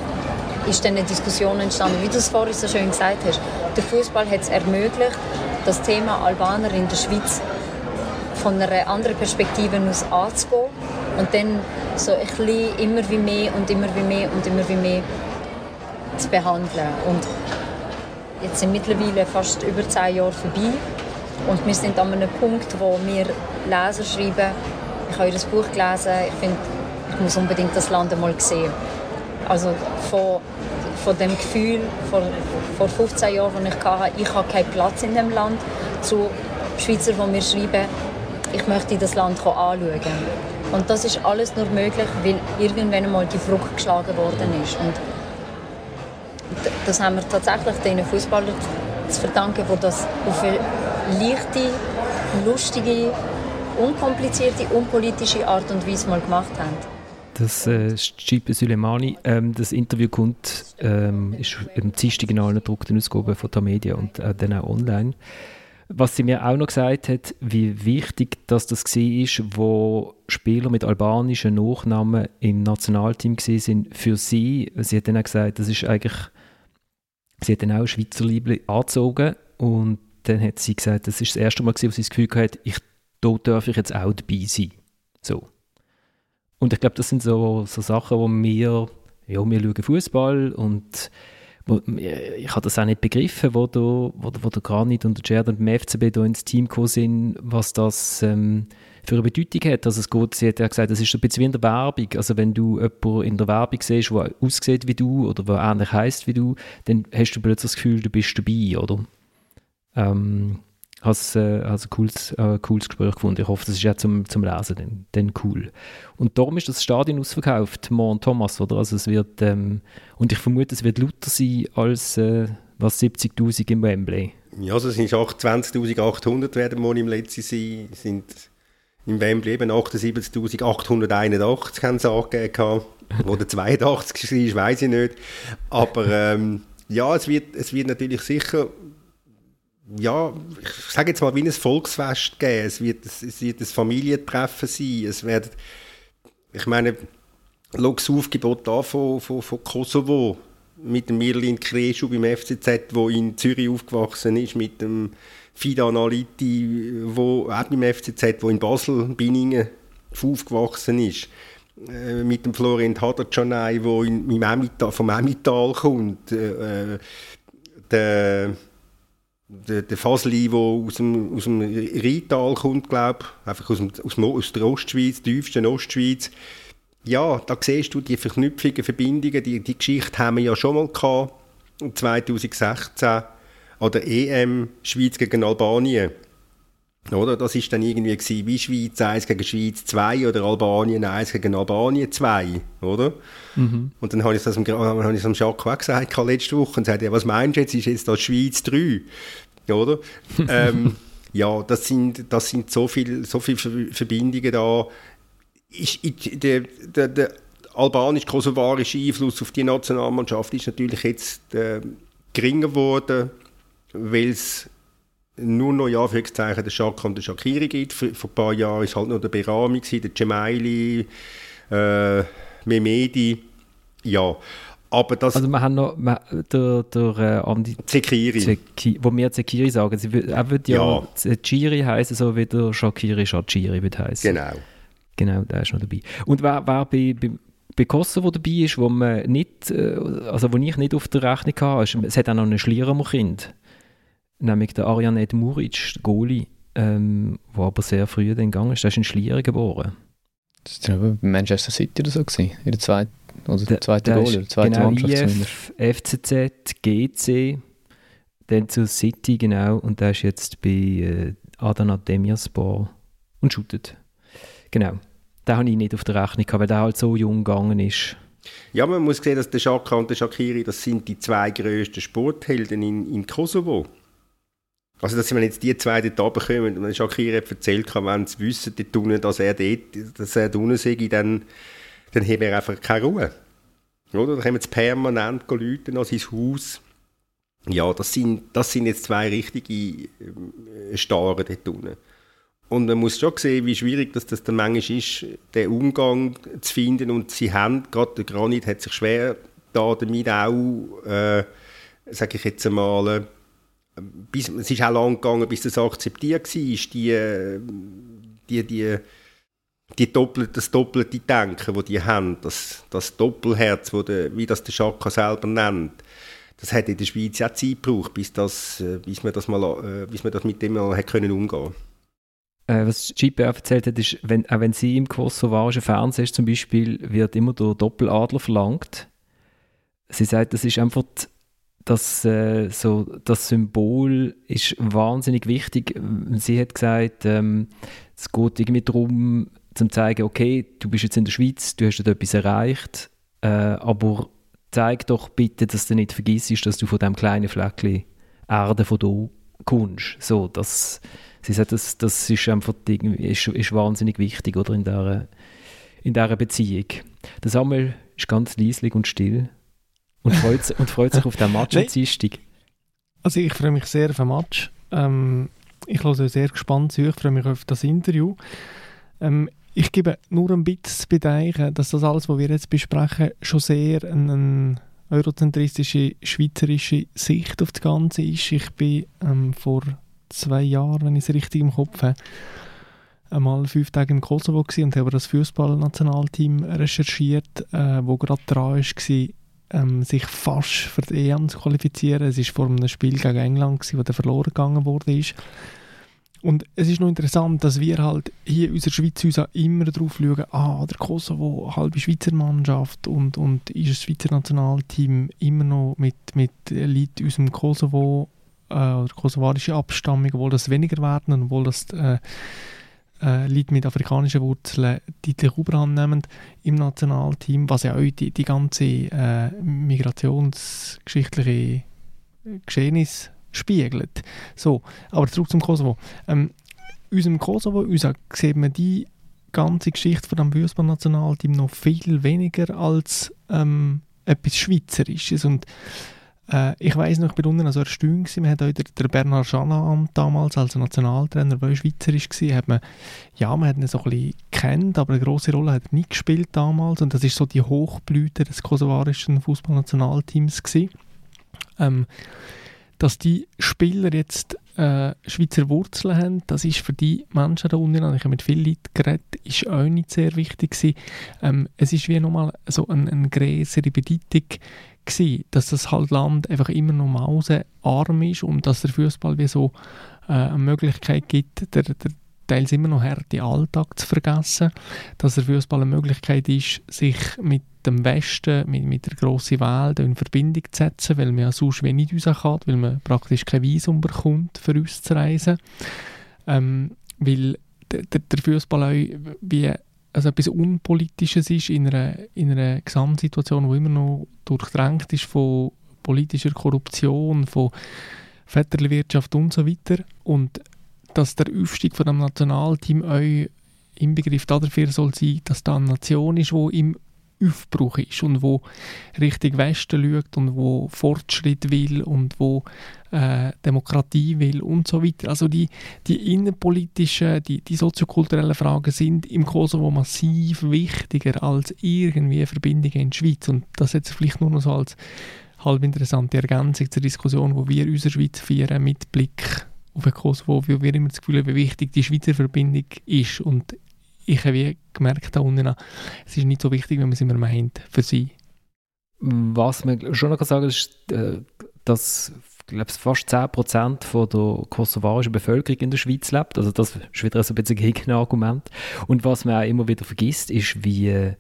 Speaker 7: ist dann eine Diskussion entstanden, wie du es vorhin so schön gesagt hast. Der Fußball hat es ermöglicht, das Thema Albaner in der Schweiz von einer anderen Perspektive aus anzugehen und dann so ein bisschen immer wie mehr und immer wie mehr und immer wie mehr zu behandeln. Und jetzt sind mittlerweile fast über zehn Jahre vorbei und wir sind an einem Punkt, wo wir Leser schreiben, ich habe das Buch gelesen, ich finde, ich muss unbedingt das Land einmal sehen. Also von, von dem Gefühl vor, vor 15 Jahren, das ich hatte, ich habe keinen Platz in dem Land, zu Schweizer, die mir schreiben, ich möchte das Land anschauen. Und das ist alles nur möglich, weil irgendwann einmal die Brücke geschlagen worden ist. Und das haben wir tatsächlich den Fußballern zu verdanken, die das auf eine leichte, lustige, unkomplizierte, unpolitische Art und Weise mal gemacht haben.
Speaker 1: Das äh, Schipe Suleimani, ähm, das Interview kommt, ähm, ist im Dienstag in allen gedruckten Ausgaben von der Media und äh, dann auch online. Was sie mir auch noch gesagt hat, wie wichtig dass das war, wo Spieler mit albanischen Nachnamen im Nationalteam sind für sie. Sie hat dann auch gesagt, das ist eigentlich, sie hat dann auch Schweizer Liebling angezogen und dann hat sie gesagt, das ist das erste Mal, wo sie das Gefühl hatte, ich, da darf ich jetzt auch dabei sein. So. Und ich glaube, das sind so, so Sachen, wo wir, ja, wir schauen Fußball und ich habe das auch nicht begriffen, wo, da, wo, wo der Granit und der Jared und dem FCB da ins Team gekommen sind, was das ähm, für eine Bedeutung hat. Also es geht, sie hat ja gesagt, das ist ein bisschen wie in der Werbung. Also wenn du jemanden in der Werbung siehst, der aussieht wie du oder der ähnlich heißt wie du, dann hast du plötzlich das Gefühl, du bist dabei, oder? Ähm, has, äh, ein cooles, äh, cooles Gespräch gefunden. Ich hoffe, das ist ja zum, zum Lesen dann, dann cool. Und darum ist das Stadion ausverkauft, Mon Thomas, oder? Also es wird, ähm, und ich vermute, es wird lauter sein als äh, was 70'000 im Wembley.
Speaker 4: Ja, also es sind 20.800 werden wohl im letzten sein, sind im Wembley eben 78.881 haben sie angegeben, oder 82 war, weiß ich nicht. Aber ähm, ja, es wird, es wird natürlich sicher ja, ich sage jetzt mal, wie ein Volksfest geben. Es wird, es wird ein Familientreffen sein. Es wird, ich meine, das Aufgebot an von, von, von Kosovo mit dem Mirlin Kreschu beim FCZ, wo in Zürich aufgewachsen ist, mit dem Fidan Aliti, wo auch beim FCZ, wo in Basel, Binningen aufgewachsen ist. Äh, mit dem Florian Hadercanay, der in, Emmental, vom Emmental kommt. Äh, der der, der Fasli, der aus dem, aus dem Rheintal kommt, glaube einfach aus, dem, aus, dem, aus der Ostschweiz, tiefsten Ostschweiz. Ja, da siehst du die Verknüpfungen, Verbindungen, die, die Geschichte haben wir ja schon mal gehabt, 2016 an der EM Schweiz gegen Albanien. Oder? Das ist dann irgendwie gewesen, wie Schweiz 1 gegen Schweiz 2 oder Albanien 1 gegen Albanien 2, oder? Mhm. Und dann habe ich das dem, habe ich das Jacques auch gesagt letzte Woche und sagte, ja, was meinst du jetzt, ist jetzt das Schweiz 3? Oder? ähm, ja, das sind, das sind so viele so viel Verbindungen da. Ich, ich, der, der, der albanisch-kosovarische Einfluss auf die Nationalmannschaft ist natürlich jetzt äh, geringer geworden, weil es nur noch ja, für der Schaka und der Shakiri gibt. Vor, vor ein paar Jahren war es halt noch der Berami, der Cemaili, äh, Memedi. Ja, aber das...
Speaker 1: Also wir haben noch wir, der, der äh, Andi...
Speaker 4: Zekiri.
Speaker 1: Zeki, wo wir Zekiri sagen. Sie, er würde ja, ja. Chiri heißen, so wie der Shakiri Shachiri würde heißen.
Speaker 4: Genau.
Speaker 1: Genau, der ist noch dabei. Und wer, wer bei, bei, bei Kosovo dabei ist, wo man nicht, äh, also wo ich nicht auf der Rechnung hatte, es hat auch noch ein Schlierer-Kind nämlich der Arjan Ed Muric, der Goalie. ähm, wo aber sehr früh dann gegangen ist. Der ist in Schlieren geboren.
Speaker 3: Das war bei Manchester City oder so, gewesen, in der zweiten, oder der, zweiten
Speaker 1: der
Speaker 3: Goal, oder zweiten
Speaker 1: genau,
Speaker 3: Mannschaft
Speaker 1: IF, FCZ, GC, dann zu City, genau, und der ist jetzt bei äh, Adana Demirspor und shootet. Genau. Den habe ich nicht auf der Rechnung gehabt, weil der halt so jung gegangen ist.
Speaker 4: Ja, man muss sehen, dass der Shaka und der Shakiri, das sind die zwei grössten Sporthelden in, in Kosovo. Also, dass wenn jetzt die zwei dort runterkommen und Shakiri hat erzählt, wenn sie wissen, dort unten, dass er dort, dass er unten sei, dann, dann haben wir einfach keine Ruhe. Oder? Dann kommen sie permanent Leute an sein Haus. Ja, das sind, das sind jetzt zwei richtige äh, Starren dort unten. Und man muss schon sehen, wie schwierig dass das dann manchmal ist, den Umgang zu finden. Und sie haben, gerade der Granit hat sich schwer da damit auch, äh, sage ich jetzt einmal, bis, es ist auch lang gegangen, bis das akzeptiert war, die, die, die, die doppelte, das doppelte Denken, das die haben, das, das Doppelherz, wo der, wie das der Schaka selber nennt, das hat in der Schweiz auch Zeit gebraucht, bis, das, äh, bis, man, das mal, äh, bis man das mit dem mal hat können umgehen
Speaker 1: äh, was GPA erzählt hat, ist, wenn, auch wenn sie im kosovarischen Fernsehen ist, zum Beispiel, wird immer der Doppeladler verlangt. Sie sagt, das ist einfach das, äh, so, das Symbol ist wahnsinnig wichtig. Sie hat gesagt, ähm, es geht irgendwie darum, zu zeigen, okay, du bist jetzt in der Schweiz, du hast dort etwas erreicht, äh, aber zeig doch bitte, dass du nicht vergisst, dass du von diesem kleinen Fleckchen Erde von hier kommst. So, das, sie sagt, das, das ist einfach ist, ist wahnsinnig wichtig oder, in, dieser, in dieser Beziehung. Der Samuel ist ganz leislich und still und freut, und freut sich auf den Match am Dienstag.
Speaker 2: Also ich freue mich sehr auf den Match. Ähm, ich höre sehr gespannt zu. Ich freue mich auf das Interview. Ähm, ich gebe nur ein bisschen bedenken, dass das alles, was wir jetzt besprechen, schon sehr eine eurozentristische, schweizerische Sicht auf das Ganze ist. Ich bin ähm, vor zwei Jahren, wenn ich es richtig im Kopf habe, einmal fünf Tage im Kosovo und habe das Fußballnationalteam recherchiert, äh, wo gerade dran war, ähm, sich fast für die EM zu qualifizieren. Es war vor einem Spiel gegen England, gewesen, wo der verloren gegangen wurde. Und es ist noch interessant, dass wir halt hier in unserer Schweiz uns immer darauf schauen, ah, der Kosovo, halbe Schweizer Mannschaft und, und ist das Schweizer Nationalteam immer noch mit, mit Leuten aus dem Kosovo äh, oder kosovarische Abstammung, obwohl das weniger werden obwohl das äh, äh, Leute mit afrikanischen Wurzeln die Oberhand nehmen im Nationalteam, was ja auch die, die ganze äh, migrationsgeschichtliche Geschehnis spiegelt. So, aber zurück zum Kosovo. Ähm, unserem Kosovo unser, sieht man die ganze Geschichte von dem Fußballnationalteam noch viel weniger als ähm, etwas Schweizerisches und äh, ich weiß noch, ich bin unten also erstaunt Man hat auch der, der Bernhard Schanaham damals als Nationaltrainer, der schweizerisch war, hat man, ja, man hat ihn so ein bisschen kennt, aber eine große Rolle hat er nicht gespielt damals. Und das ist so die Hochblüte des kosovarischen Fußballnationalteams Ähm, dass die Spieler jetzt äh, Schweizer Wurzeln haben, das ist für die Menschen da unten, ich habe mit vielen Leuten geredet, ist auch nicht sehr wichtig Ähm, es ist wie nochmal so eine, eine größere Bedeutung gewesen, dass das halt Land einfach immer noch mausearm ist und dass der Fußball wie so äh, eine Möglichkeit gibt, der, der teils immer noch harte Alltag zu vergessen, dass der Fußball eine Möglichkeit ist, sich mit dem Westen, mit, mit der grossen Welt in Verbindung zu setzen, weil man ja sonst wenig raus kann, weil man praktisch kein Visum bekommt, für uns zu reisen. Ähm, weil der, der, der Fußball auch wie also etwas Unpolitisches ist in einer, in einer Gesamtsituation, die immer noch durchdrängt ist von politischer Korruption, von Vetterli-Wirtschaft und so weiter. Und dass der Aufstieg von dem Nationalteam auch inbegriff dafür soll sein, dass da eine Nation ist, die im Aufbruch ist und wo Richtung Westen schaut und wo Fortschritt will und wo äh, Demokratie will und so weiter. Also die, die innenpolitischen, die, die soziokulturellen Fragen sind im Kosovo massiv wichtiger als irgendwie Verbindungen in die Schweiz und das jetzt vielleicht nur noch so als halb interessante Ergänzung zur Diskussion, wo wir in unserer Schweiz führen mit Blick auf den Kosovo, wo wir immer das Gefühl haben, wie wichtig die Schweizer Verbindung ist und ich habe gemerkt, da unten, es ist nicht so wichtig, wie man es immer meint, für sie.
Speaker 1: Was man schon noch sagen kann, ist, äh, dass glaube fast 10% von der kosovarischen Bevölkerung in der Schweiz lebt. Also das ist wieder so ein bisschen ein Gegenargument. Und was man auch immer wieder vergisst, ist, wie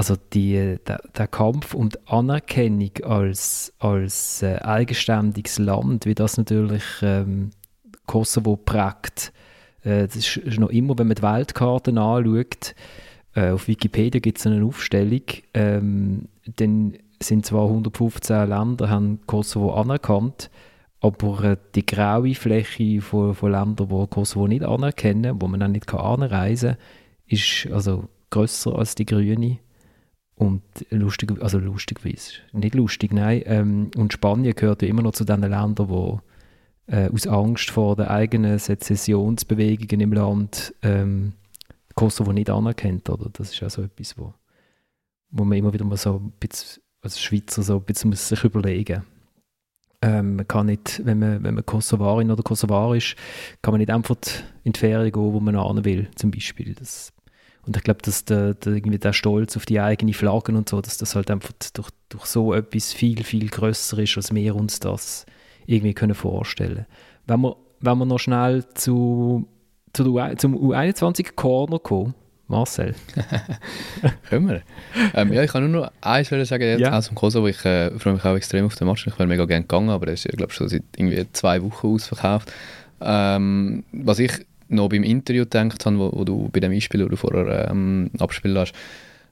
Speaker 1: also die, der, der Kampf und Anerkennung als, als äh, eigenständiges Land, wie das natürlich ähm, Kosovo prägt. Äh, das ist, ist, noch immer, wenn man die Weltkarten anschaut, äh, auf Wikipedia gibt es eine Aufstellung, ähm, dann sind zwar 115 Länder, haben Kosovo anerkannt, aber äh, die graue Fläche von, von Ländern, die Kosovo nicht anerkennen, wo man dann nicht anreisen kann, ist also grösser als die grüne. Und lustig, also lustigweise, nicht lustig, nein. Ähm, und Spanien gehört ja immer noch zu den Ländern, die äh, aus Angst vor den eigenen Sezessionsbewegungen im Land ähm, Kosovo nicht anerkennt. Oder? Das ist auch so etwas, wo, wo man immer wieder mal so ein bisschen als Schweizer so ein bisschen muss sich überlegen ähm, man kann nicht, wenn man, wenn man Kosovarin oder Kosovar ist, kann man nicht einfach in die Ferien gehen, wo man hin will, zum Beispiel. Das, und ich glaube, dass der, der, irgendwie der Stolz auf die eigene Flaggen und so, dass das halt einfach durch, durch so etwas viel, viel grösser ist, als wir uns das irgendwie können vorstellen Wenn wir, wenn wir noch schnell zu, zu zum U21-Corner kommen, Marcel.
Speaker 3: Können wir. Ähm, ja, ich kann nur noch eins sagen, jetzt ja. aus dem Kosovo. Ich äh, freue mich auch extrem auf den Match. Ich wäre mega gerne gegangen, aber er ist, glaube schon seit irgendwie zwei Wochen ausverkauft. Ähm, was ich noch beim Interview gedacht habe, wo, wo du bei dem Einspiel, das du vorher ähm, abspielen hast,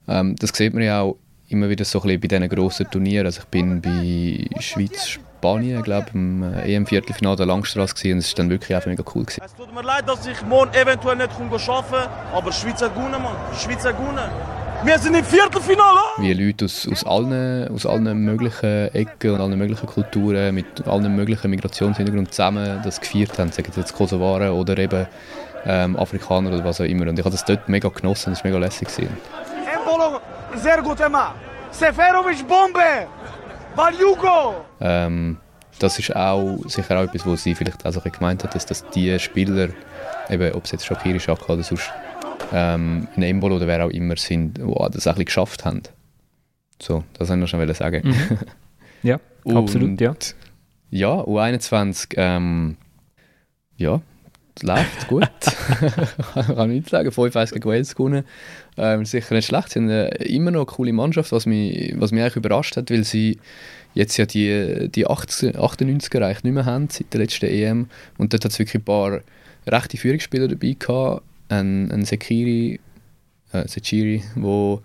Speaker 3: ähm, das sieht man ja auch immer wieder so ein bisschen bei diesen grossen Turnieren. Also ich bin bei Schweiz, Spanien, glaube im äh, EM-Viertelfinale der Langstrasse gewesen, und es war dann wirklich einfach mega cool. Gewesen.
Speaker 8: Es tut mir leid, dass ich morgen eventuell nicht arbeiten kann, aber Schweiz hat gewonnen, Mann. Schweiz hat gewonnen. Wir sind im Viertelfinale!
Speaker 3: Wie Leute aus, aus, allen, aus allen möglichen Ecken und allen möglichen Kulturen, mit allen möglichen Migrationshintergründen zusammen das gefeiert haben, sagen jetzt Kosovaren oder eben ähm, Afrikaner oder was auch immer. Und ich habe das dort mega genossen, das war mega lässig.
Speaker 8: Embolo, sehr gut, Emma. Seferovic, Bombe!
Speaker 3: Ähm, das ist auch sicher auch etwas, wo sie vielleicht auch so gemeint hat, dass, dass die Spieler, eben, ob es jetzt Shakiri, Shaka oder sonst ähm, ein Embolo oder wer auch immer sind, die das auch ein geschafft haben. So, das wollte ich noch schon sagen.
Speaker 1: Mhm. Ja, absolut, ja.
Speaker 3: Ja, U21, ähm, ja, läuft gut. kann ich nicht sagen. 5-1 gegen Wales gewonnen. Ähm, sicher nicht schlecht. Sie haben äh, immer noch eine coole Mannschaft, was mich, was mich eigentlich überrascht hat, weil sie jetzt ja die, die 98er eigentlich nicht mehr haben seit der letzten EM. Und dort hat es wirklich ein paar rechte Führungsspieler dabei gehabt. Ein, ein Sekiri, äh, Sekiri, wo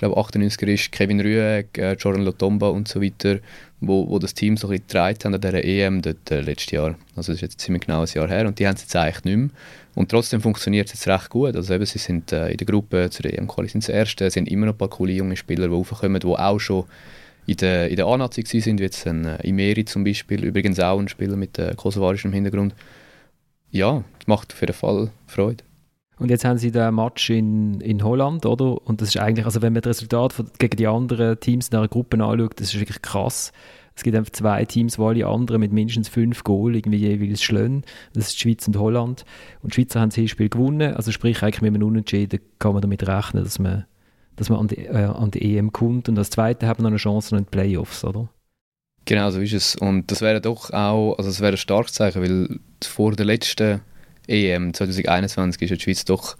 Speaker 3: glaube 98er ist, Kevin Rüegg, äh, Jordan Lotomba und so weiter, wo, wo das Team so ein bisschen haben an dieser EM dort, äh, letztes Jahr. Also das ist jetzt ziemlich genau ein Jahr her und die haben es jetzt eigentlich nicht mehr. Und trotzdem funktioniert es jetzt recht gut. Also eben, sie sind äh, in der Gruppe zur EM-Quali sind sie Erste, es sind immer noch ein paar coole junge Spieler, die raufkommen, die auch schon in der, in der A-Nazi sind, wie jetzt ein äh, Imeri zum Beispiel, übrigens auch ein Spieler mit äh, kosovarischem Hintergrund. Ja, das macht auf jeden Fall Freude.
Speaker 1: Und jetzt haben sie den Match in, in Holland, oder? Und das ist eigentlich, also wenn man das Resultat von, gegen die anderen Teams in einer Gruppe anschaut, das ist wirklich krass. Es gibt einfach zwei Teams, wo alle anderen mit mindestens fünf Goal irgendwie jeweils schlönen. Das ist die Schweiz und Holland. Und die Schweizer haben das Hinspiel gewonnen. Also sprich, eigentlich mit einem Unentschieden kann man damit rechnen, dass man, dass man an, die, äh, an die EM kommt. Und als Zweite hat man noch eine Chance in die Playoffs, oder?
Speaker 3: Genau, so ist es. Und das wäre doch auch, also das wäre ein starkes Zeichen, weil vor der letzten EM 2021 ist die Schweiz doch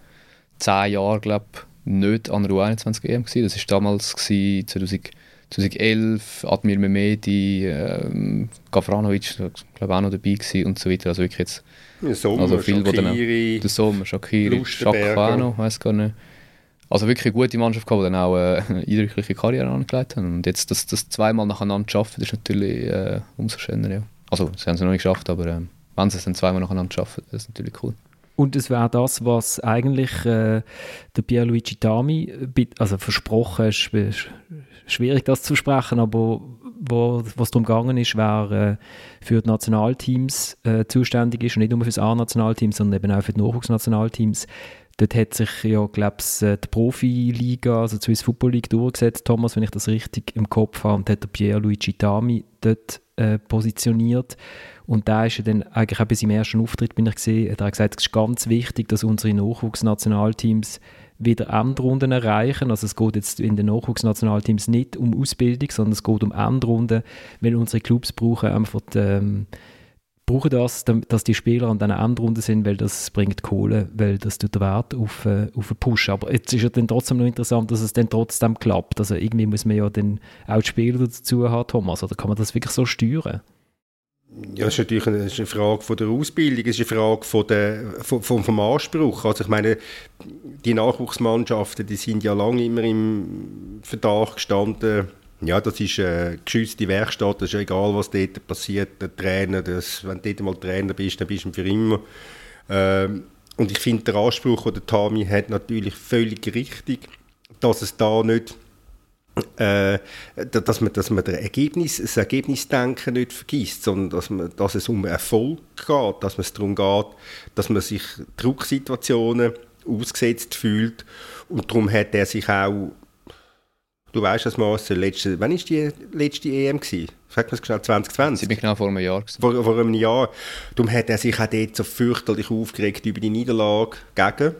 Speaker 3: zehn Jahre, glaube nicht an der U21 EM gewesen. Das war damals gewesen, 2000, 2011, Admir Mehmedi, ähm, Gavranovic, glaube auch noch dabei gewesen und so weiter. Also wirklich jetzt
Speaker 4: Sommer, also viel,
Speaker 3: Shakiri, der Sommer, Shakiri, Chakano, weiß gar nicht. Also wirklich eine gute Mannschaft gehabt, die dann auch äh, eine eindrückliche Karriere angelegt haben. Und jetzt das, das zweimal nacheinander zu schaffen, ist natürlich äh, umso schöner. Ja. Also, sie haben es noch nicht geschafft, aber ähm, wenn sie es dann zweimal nacheinander schaffen, das ist natürlich cool.
Speaker 1: Und es wäre das, was eigentlich äh, der Pierluigi Tami, also versprochen ist, schwierig das zu sprechen, aber wo, was darum gegangen ist, wer äh, für die Nationalteams äh, zuständig ist und nicht nur für das A-Nationalteam, sondern eben auch für die Nachwuchsnationalteams. Dort hat sich ja, glaube ich, äh, die Profiliga, also die Swiss Football League durchgesetzt, Thomas, wenn ich das richtig im Kopf habe, und hat der Pierluigi Tami dort äh, positioniert. Und da ist ja dann eigentlich auch bei seinem ersten Auftritt, bin ich gesehen, hat er gesagt, es ist ganz wichtig, dass unsere Nachwuchsnationalteams wieder Endrunden erreichen. Also es geht jetzt in den Nachwuchsnationalteams nicht um Ausbildung, sondern es geht um Endrunden, weil unsere Clubs brauchen einfach ähm, brauchen das, dass die Spieler an diesen Endrunden sind, weil das bringt Kohle, weil das tut den Wert auf, äh, auf einen Push. Aber jetzt ist ja dann trotzdem noch interessant, dass es dann trotzdem klappt. Also irgendwie muss man ja dann auch die Spieler dazu haben, Thomas. Oder kann man das wirklich so steuern?
Speaker 4: Ja, das ist natürlich eine, ist eine Frage von der Ausbildung, es ist eine Frage von der, von, vom, Anspruch. Also ich meine, die Nachwuchsmannschaften, die sind ja lange immer im Verdacht gestanden, ja, das ist eine geschützte Werkstatt, das ist ja egal, was dort passiert, der Trainer, das, wenn du dort mal Trainer bist, dann bist du für immer. Ähm, und ich finde, der Anspruch, den Tami hat, natürlich völlig richtig, dass es da nicht äh, dass man, dass man das, Ergebnis, das Ergebnisdenken nicht vergisst, sondern dass, man, dass es um Erfolg geht, dass es darum geht, dass man sich Drucksituationen ausgesetzt fühlt und darum hat er sich auch Du weißt das, Marcel, letzte, wann war die letzte EM? Gewesen? Sag mir es schnell, 2020?
Speaker 3: Ziemlich genau vor einem Jahr.
Speaker 4: Vor, vor, einem Jahr. Darum hat er sich auch dort so fürchterlich aufgeregt über die Niederlage gegen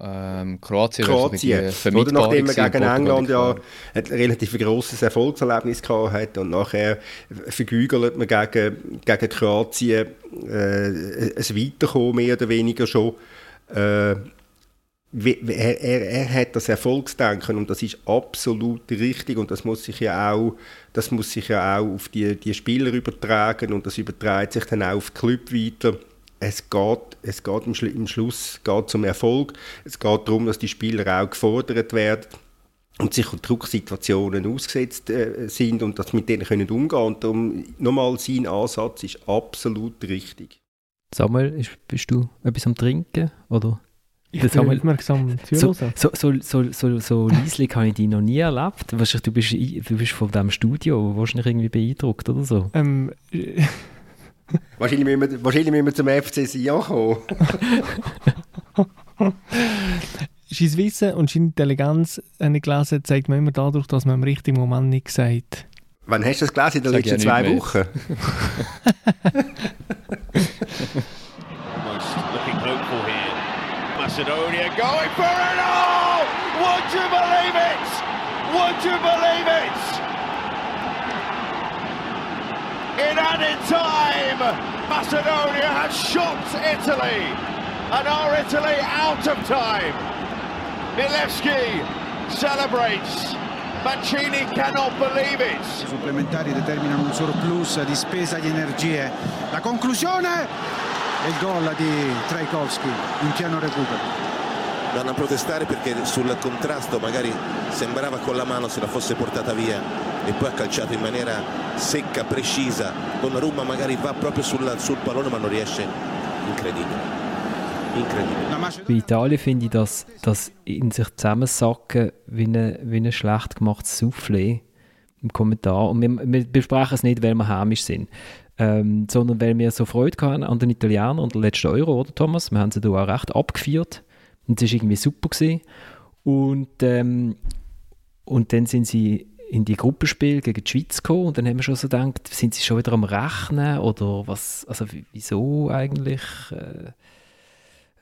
Speaker 3: ähm, Kroatien.
Speaker 4: Kroatien. Oder nachdem er gegen England ja ein relativ grosses Erfolgserlebnis gehabt hat und nachher vergügelt man gegen, gegen Kroatien äh, ein Weiterkommen, mehr oder weniger schon. Äh, er, er, er, hat das Erfolgsdenken und das ist absolut richtig und das muss sich ja auch, das muss sich ja auch auf die, die Spieler übertragen und das überträgt sich dann auch auf die Club weiter. Es geht, es geht im, Schlu im Schluss geht zum Erfolg. Es geht darum, dass die Spieler auch gefordert werden und sich Drucksituationen ausgesetzt äh, sind und dass mit denen können umgehen und darum nochmal sein Ansatz ist absolut richtig.
Speaker 1: Samuel, bist du etwas am Trinken oder?
Speaker 2: Ich das bin aufmerksam
Speaker 1: zuhören. So, so, so, so, so leislich habe ich dich noch nie erlebt. Wahrscheinlich, du, bist, du bist von diesem Studio wahrscheinlich irgendwie beeindruckt oder so.
Speaker 2: Ähm,
Speaker 4: wahrscheinlich, müssen wir, wahrscheinlich müssen wir zum FC Sion kommen.
Speaker 2: sein Wissen und seine Intelligenz, eine gelesen, zeigt man immer dadurch, dass man im richtigen Moment nichts sagt.
Speaker 4: Wann hast du das gelesen? In den letzten zwei Wochen?
Speaker 9: Macedonia going for it all! Would you believe it? Would you believe it? In added time, Macedonia has shocked Italy and are Italy out of time. Milevski celebrates. Mancini cannot believe it.
Speaker 10: I supplementari determinano un surplus di spesa di energie. La conclusione e il gol di Trajkovski in piano recupero.
Speaker 11: Vanno a protestare perché sul contrasto magari sembrava con la mano se la fosse portata via e poi ha calciato in maniera secca, precisa. Donnarumma magari va proprio sul, sul pallone ma non riesce. Incredibile. Incredibile.
Speaker 1: Bei Italien finde ich das, das in sich zusammensacken wie ein, wie ein schlecht gemachtes Soufflé im Kommentar. Und wir, wir besprechen es nicht, weil wir heimisch sind ähm, sondern weil wir so Freude hatten an den Italienern und den letzten Euro, oder Thomas? Wir haben sie da auch recht abgeführt und es war irgendwie super. Gewesen. Und, ähm, und dann sind sie in die Gruppenspiel gegen die Schweiz gekommen und dann haben wir schon so gedacht, sind sie schon wieder am Rechnen oder was, also wieso eigentlich? Äh,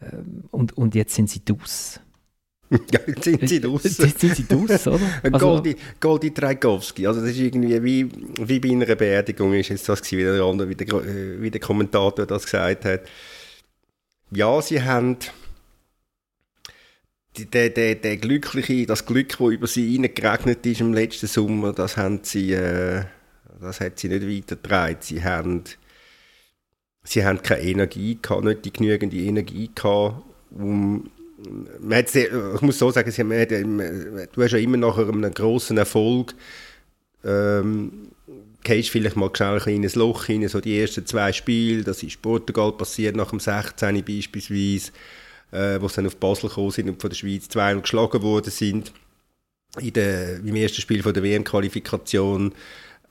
Speaker 1: äh, und, und jetzt sind sie draus.
Speaker 4: ja, jetzt sind sie draus.
Speaker 1: Jetzt sind sie draus, oder?
Speaker 4: Also, Goldi, Goldi Trajkowski, also das ist irgendwie wie, wie bei einer Beerdigung ist jetzt das gewesen, wie der, andere, wie, der, äh, wie der Kommentator das gesagt hat. Ja, sie haben der, der, der glückliche, das Glück, das über sie hineingeregnet ist im letzten Sommer, das haben sie, äh, das hat sie nicht weitergetragen. Sie haben, sie haben keine Energie gehabt, nicht die genügende Energie gehabt, um man sehr, ich muss so sagen, sie, man du hast ja immer nach einem grossen Erfolg ähm, gehst vielleicht mal schnell ein ins Loch hinein, so die ersten zwei Spiele, das ist Portugal passiert nach dem 16. beispielsweise, äh, sie dann auf Basel gekommen sind und von der Schweiz 2 geschlagen worden sind in der, im ersten Spiel von der WM-Qualifikation.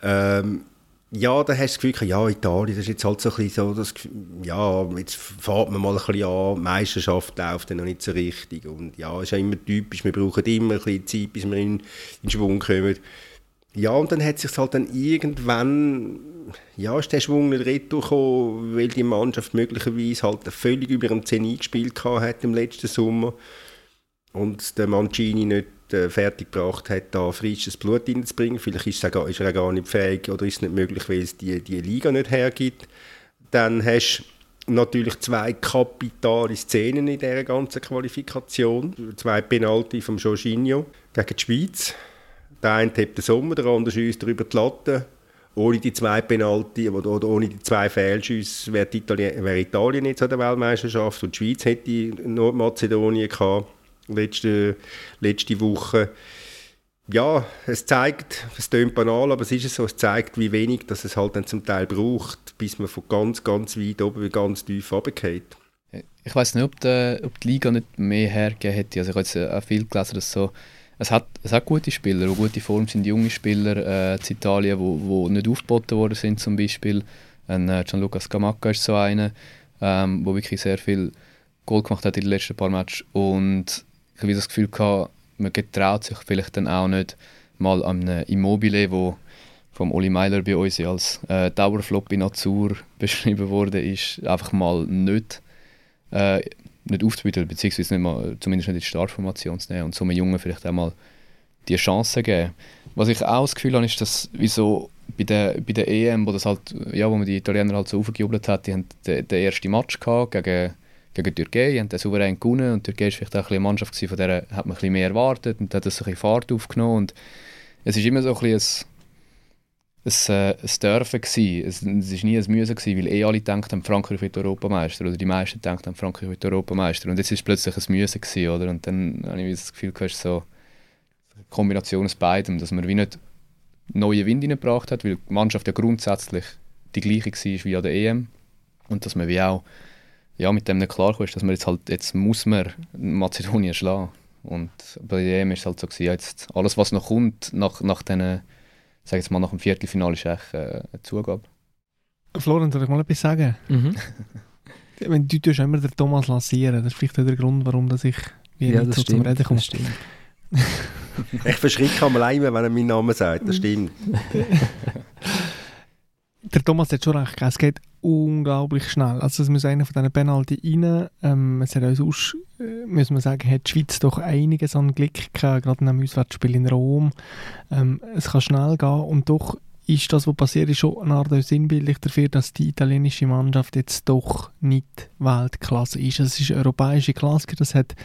Speaker 4: Ähm, ja, da hast du das Gefühl, ja, Italien, das ist jetzt halt so ein bisschen so, das, ja, jetzt fährt man mal ein bisschen an, die Meisterschaft läuft dann noch nicht so richtig. Und ja, es ist ja immer typisch, wir brauchen immer ein bisschen Zeit, bis wir in, in Schwung kommen. Ja, und dann hat sich halt dann irgendwann, ja, ist der Schwung nicht retour weil die Mannschaft möglicherweise halt völlig über dem Zenit gespielt hat im letzten Sommer. und der Mancini nicht äh, fertiggebracht hat, da frisches Blut reinzubringen. Vielleicht ist, er, ist er gar nicht fähig oder ist es nicht möglich, weil es die, die Liga nicht hergibt. Dann hast du natürlich zwei kapitale Szenen in dieser ganzen Qualifikation. Zwei Penalty vom Jorginho gegen die Schweiz. Der eine hebt den Sommer, der andere schießt über die Latte. Ohne die zwei Penalty oder ohne die zwei Fehlschüsse wäre Italien, wäre Italien jetzt an der Weltmeisterschaft und die Schweiz hätte Nordmazedonien gehabt letzte, letzte Woche. Ja, es zeigt, es klingt banal, aber es ist so, es zeigt, wie wenig dass es halt dann zum Teil braucht, bis man von ganz, ganz weit oben wie ganz tief runtergeht.
Speaker 3: Ich weiß nicht, ob die, ob die Liga nicht mehr hergegeben hätte. Also ich habe jetzt äh, auch viel gelesen, dass so es hat, es hat gute Spieler, die gute Form sind, junge Spieler äh, Italien, die wo, wo nicht aufgeboten worden sind zum Beispiel. Ein, äh, Gianluca Scamacca ist so einer, ähm, wo wirklich sehr viel Goal gemacht hat in den letzten paar Matches und ich habe das Gefühl gehabt, man getraut sich vielleicht dann auch nicht mal an einem Immobile, wo vom Oli Meiler bei uns als äh, Dauerflop in Azur beschrieben wurde, ist einfach mal nicht äh, nicht aufzubieten, beziehungsweise nicht mal, zumindest nicht in die Startformation zu nehmen und so einem Jungen vielleicht auch mal die Chance geben. Was ich auch das Gefühl habe, ist, dass wieso bei der, bei der EM, wo, das halt, ja, wo man die Italiener halt so aufgejubelt hat, die haben den, ersten Match gehabt gegen, gegen die Türkei, haben den souverän gewonnen und die Türkei war vielleicht auch ein eine Mannschaft, gewesen, von der hat man ein bisschen mehr erwartet und hat das ein bisschen Fahrt aufgenommen und es ist immer so ein bisschen ein, äh, Dürfen gewesen. Es, es nie ein Müssen weil eh alle denken, Frankreich wird Europameister oder die meisten denken, Frankreich wird Europameister und jetzt ist es plötzlich ein Müssen gewesen, oder? Und dann habe ich das Gefühl, es so eine Kombination aus beidem, dass man wie nicht neuen Wind reingebracht hat, weil die Mannschaft ja grundsätzlich die gleiche war wie an der EM und dass man wie auch ja, mit dem nicht klar ist, dass man jetzt halt, jetzt muss man Mazedonien schlagen und bei der EM ist es halt so gewesen, jetzt alles was noch kommt nach, nach diesen sage jetzt mal, nach dem Viertelfinale ist echt äh, eine Zugabe.
Speaker 2: Florian, soll ich mal etwas sagen? Mhm. Wenn du tust immer den Thomas lancieren, das ist vielleicht auch der Grund, warum dass ich
Speaker 1: wie ja, das so stimmt, zum Reden komme. Das stimmt.
Speaker 4: ich verschrecke einmal immer, wenn er meinen Namen sagt, das stimmt.
Speaker 2: der Thomas hat schon recht, es geht unglaublich schnell. Also es muss einer von diesen Penalty rein. Ähm, es hat auch sonst, äh, muss man sagen, hat die Schweiz doch einiges an Glück gehabt, gerade in einem Auswärtsspiel in Rom. Ähm, es kann schnell gehen und doch ist das, was passiert ist, schon eine Art sinnbildlich dafür, dass die italienische Mannschaft jetzt doch nicht Weltklasse ist. Es ist europäische Klasse, das hat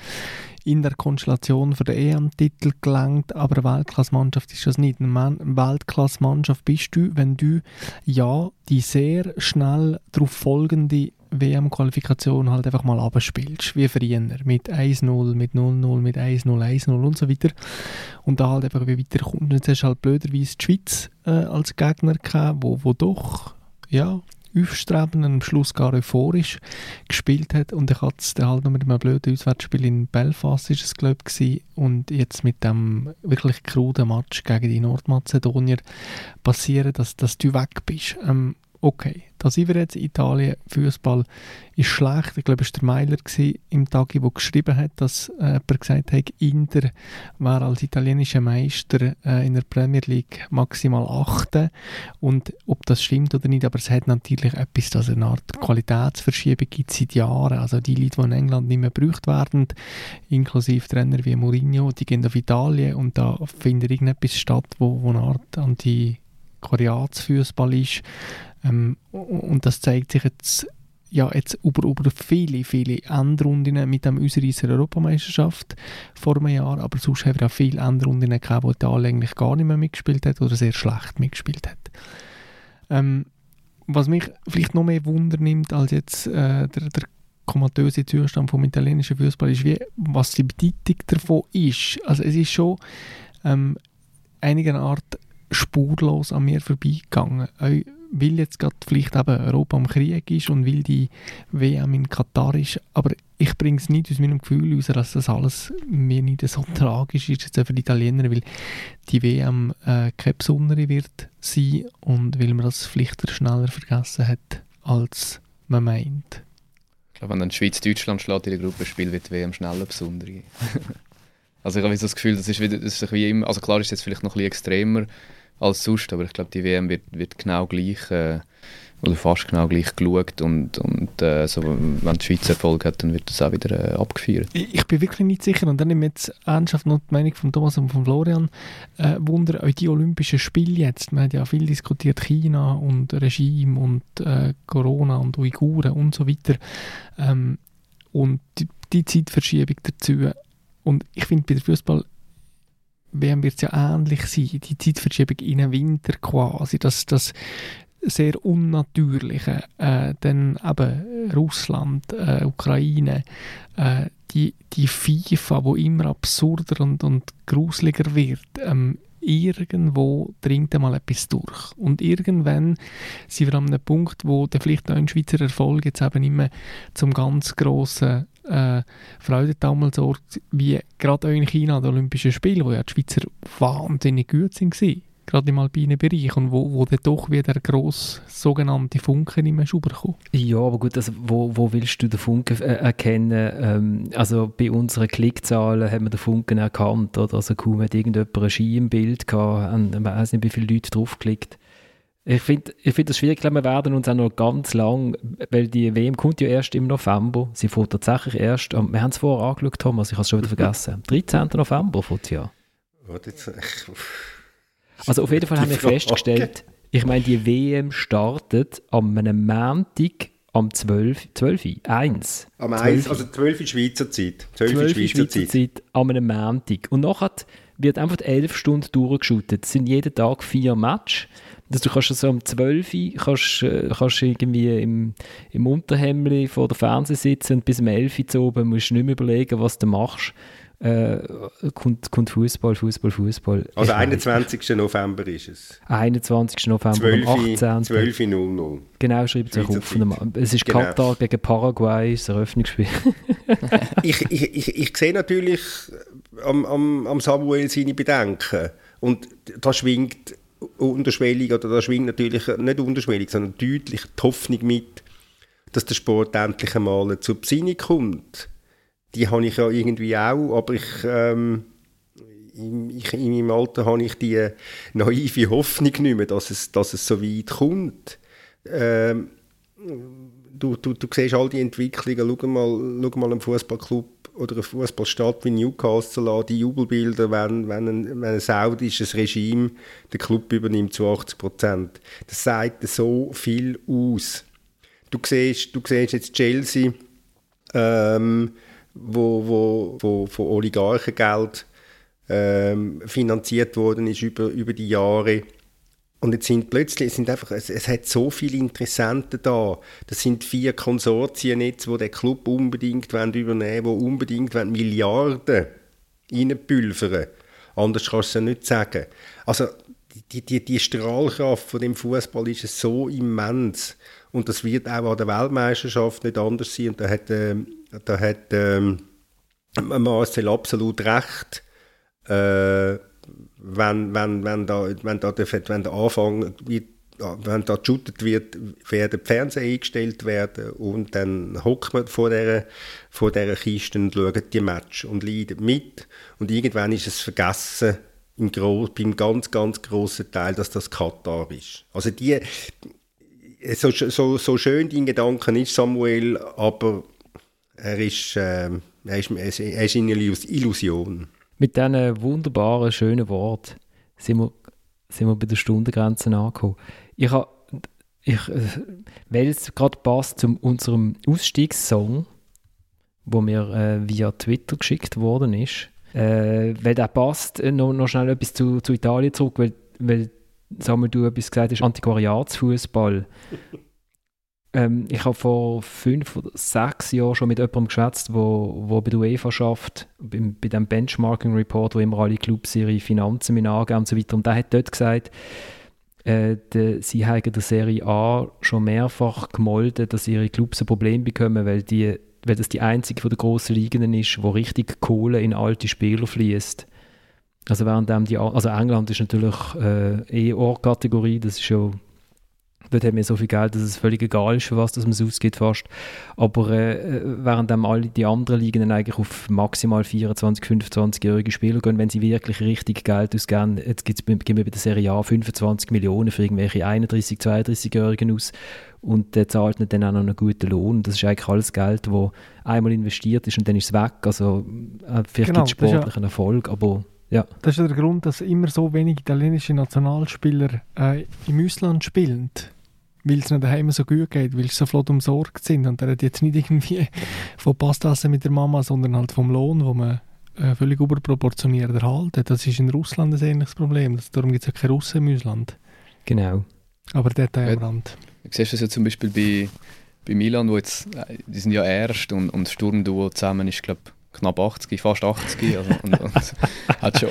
Speaker 2: in der Konstellation für den EM-Titel gelangt, aber eine Weltklasse-Mannschaft ist das nicht. Eine Weltklasse-Mannschaft bist du, wenn du ja die sehr schnell darauf folgende WM-Qualifikation halt einfach mal abspielst, wie früher, mit 1-0, mit 0-0, mit 1-0, 1-0 und so weiter. Und da halt einfach wie weiterkommt. Jetzt hast du halt blöderweise die Schweiz äh, als Gegner gehabt, wo, wo doch ja, und am Schluss gar euphorisch gespielt hat. Und ich hatte es dann halt noch mit einem blöden Auswärtsspiel in Belfast, ist es glaube ich, und jetzt mit dem wirklich kruden Match gegen die Nordmazedonier passieren, dass, dass du weg bist. Ähm, okay, da sind wir jetzt in Italien, Fußball ist schlecht. Ich glaube, es war der Meiler im Tag, der geschrieben hat, dass äh, jemand gesagt hat, Inter wäre als italienischer Meister äh, in der Premier League maximal achte. Und ob das stimmt oder nicht, aber es hat natürlich etwas, dass eine Art Qualitätsverschiebung gibt seit Jahren. Also die Leute, die in England nicht mehr gebraucht werden, inklusive Trainer wie Mourinho, die gehen auf Italien und da findet irgendetwas statt, wo, wo eine Art anti Koreatsfußball ist. Ähm, und das zeigt sich jetzt ja, jetzt über, über viele, viele Endrunden mit dem Ausreißer Europameisterschaft vor einem Jahr, aber sonst haben wir auch viele Endrunden gehabt, wo Italien eigentlich gar nicht mehr mitgespielt hat oder sehr schlecht mitgespielt hat. Ähm, was mich vielleicht noch mehr Wunder nimmt als jetzt äh, der, der komatöse Zustand vom italienischen Fußball ist, wie, was die Bedeutung davon ist. Also es ist schon ähm, einiger Art spurlos an mir vorbeigegangen. Auch weil jetzt gerade vielleicht eben Europa am Krieg ist und weil die WM in Katar ist. Aber ich bringe es nicht aus meinem Gefühl heraus, dass das alles mir nicht so tragisch ist jetzt für die Italiener, weil die WM äh, keine besondere wird sein und weil man das vielleicht schneller vergessen hat, als man meint.
Speaker 3: Ich glaube, wenn dann Schweiz-Deutschland schlägt in der Gruppe spielt, wird die WM schneller besondere. also ich habe das Gefühl, das ist, wieder, das ist wie immer, also klar ist es jetzt vielleicht noch ein bisschen extremer, als sonst, aber ich glaube, die WM wird, wird genau gleich äh, oder fast genau gleich geschaut und, und äh, so, wenn die Schweiz Erfolg hat, dann wird das auch wieder äh, abgeführt.
Speaker 2: Ich, ich, bin wirklich nicht sicher und dann nehme ich jetzt ernsthaft noch die Meinung von Thomas und von Florian. Äh, Wunder, auch die Olympischen Spiele jetzt, man hat ja viel diskutiert, China und Regime und äh, Corona und Uiguren und so weiter ähm, und die, die Zeitverschiebung dazu und ich finde bei der Fußball WM wird es ja ähnlich sein, die Zeitverschiebung in den Winter quasi, dass das sehr unnatürliche, äh, dann eben Russland, äh, Ukraine, äh, die, die FIFA, wo immer absurder und, und gruseliger wird, ähm, irgendwo dringt einmal etwas durch. Und irgendwann sind wir an einem Punkt, wo der vielleicht auch ein Schweizer Erfolg jetzt eben mehr zum ganz grossen äh, Freudentaumel sorgt, wie gerade auch in China, die Olympischen Spiele, wo ja die Schweizer wahnsinnig gut sind gerade im alpinen Bereich und wo, wo dann doch wieder der grosse sogenannte Funken im Schub kommt.
Speaker 1: Ja, aber gut, also wo, wo willst du den Funken äh, erkennen? Ähm, also bei unseren Klickzahlen haben wir den Funken erkannt, oder? Also kaum hat irgendjemand ein Ski im Bild gehabt, und man weiß nicht, wie viele Leute draufklickt. Ich finde ich find das schwierig, wir werden uns auch noch ganz lang, weil die WM kommt ja erst im November, sie fährt tatsächlich erst, wir haben es vorher angeschaut, Thomas, ich habe es schon wieder vergessen, 13. November fährt ja. Also auf jeden Fall haben wir festgestellt, ich meine, die WM startet am einem Montag am 12. 12. 1.
Speaker 4: Am 1, also 12 Schweizer Zeit.
Speaker 1: 12, 12 Schweizer, Schweizer Zeit. Zeit. Am einem Montag. Und nachher wird einfach 11 Stunden durchgeschüttet. Es sind jeden Tag vier Matches. Also du kannst so um 12 Uhr kannst, äh, kannst irgendwie im, im Unterhemd vor der Fernseh sitzen und bis um 11 Uhr oben musst du nicht mehr überlegen, was du machst äh, kommt, kommt Fußball, Fußball, Fußball.
Speaker 4: Also 21. November ist es.
Speaker 1: 21. November 12, um 18.
Speaker 4: 12.00
Speaker 1: Genau, schreibt es auf. Es ist genau. Katar gegen Paraguay, das Eröffnungsspiel.
Speaker 4: ich, ich, ich, ich sehe natürlich am, am, am Samuel seine Bedenken. Und da schwingt unterschwellig, oder da schwingt natürlich nicht unterschwellig, sondern deutlich die Hoffnung mit, dass der Sport endlich einmal zur Besinnung kommt. Die habe ich ja irgendwie auch, aber ich, ähm, ich, in meinem Alter habe ich die naive Hoffnung nicht mehr, dass es, dass es so weit kommt. Ähm, du, du, du siehst all die Entwicklungen, schau mal, schau mal einen Fußballclub oder eine Fußballstadt wie Newcastle an, die Jubelbilder, wenn, wenn, ein, wenn ein saudisches Regime den Club übernimmt zu 80 Prozent. Das sagt so viel aus. Du siehst, du siehst jetzt Chelsea, ähm, wo, wo, wo von Oligarchengeld ähm, finanziert worden ist über, über die Jahre. Und jetzt sind plötzlich, sind einfach, es, es hat so viele Interessenten da. Das sind vier Konsortien jetzt, die den Club unbedingt übernehmen wollen, die unbedingt Milliarden reinpülvern Anders kannst du es ja nicht sagen. Also die, die, die Strahlkraft von dem Fußball ist so immens. Und das wird auch an der Weltmeisterschaft nicht anders sein. Und da hat, äh, da hat äh, Marcel absolut recht. Äh, wenn, wenn, wenn, da, wenn, da der, wenn der Anfang wenn da geshootet wird, werden die Fernseher eingestellt werden und dann hockt man vor dieser, vor dieser Kiste und schaut die Match und leidet mit und irgendwann ist es vergessen, im Gro beim ganz, ganz grossen Teil, dass das Katar ist. Also die, so, so, so schön dein Gedanken ist, Samuel, aber er ist, äh, er ist, er ist eine Illusion.
Speaker 1: Mit diesen wunderbaren, schönen Worten sind wir, sind wir bei der Stundengrenze angekommen. Ich habe, ich, äh, weil es gerade passt zu unserem Ausstiegssong, wo mir äh, via Twitter geschickt worden ist, äh, weil der passt, äh, noch, noch schnell etwas zu, zu Italien zurück, weil, weil Samuel, du etwas gesagt hast, Antiquariatsfußball. Ähm, ich habe vor fünf oder sechs Jahren schon mit jemandem geschwätzt, wo, wo bei der UEFA schafft, bei, bei dem Benchmarking Report, wo immer alle Clubs ihre Finanzen mit angeben und so weiter. Und der hat dort gesagt, äh, de, sie haben der Serie A schon mehrfach gemolden, dass ihre Clubs ein Problem bekommen, weil, die, weil das die einzige von den grossen Ligen ist, wo richtig Kohle in alte Spieler fließt. Also während die, also England ist natürlich äh, eh Ortkategorie, das ist schon Dort haben wir so viel Geld, dass es völlig egal ist, für was dass man es ausgibt fast. Aber äh, während dann alle die anderen Ligen dann eigentlich auf maximal 24, 25-jährige Spieler gehen, wenn sie wirklich richtig Geld ausgeben, jetzt gibt's, geben wir bei der Serie A 25 Millionen für irgendwelche 31, 32-Jährigen aus und der zahlt dann auch noch einen guten Lohn. Das ist eigentlich alles Geld, das einmal investiert ist und dann ist es weg. Also äh, vielleicht
Speaker 2: Genau,
Speaker 1: gibt es
Speaker 2: das ist ja-
Speaker 1: sportlichen Erfolg, aber ja.
Speaker 2: Das ist der Grund, dass immer so wenig italienische Nationalspieler äh, im Ausland spielen. Weil es ihnen daheim so gut geht, weil sie so flott umsorgt sind. Und er hat jetzt nicht irgendwie von Pastassen mit der Mama, sondern halt vom Lohn, wo man äh, völlig überproportioniert erhalten. Das ist in Russland ein ähnliches Problem. Das, darum gibt es ja keine Russen im Ausland.
Speaker 1: Genau.
Speaker 2: Aber dort am
Speaker 3: Ja.
Speaker 2: Rand.
Speaker 3: Du siehst das ja zum Beispiel bei, bei Milan, wo jetzt, äh, die sind ja erst und, und das Sturmduo zusammen ist, glaube knapp 80, fast 80. Also, und, und hat schon,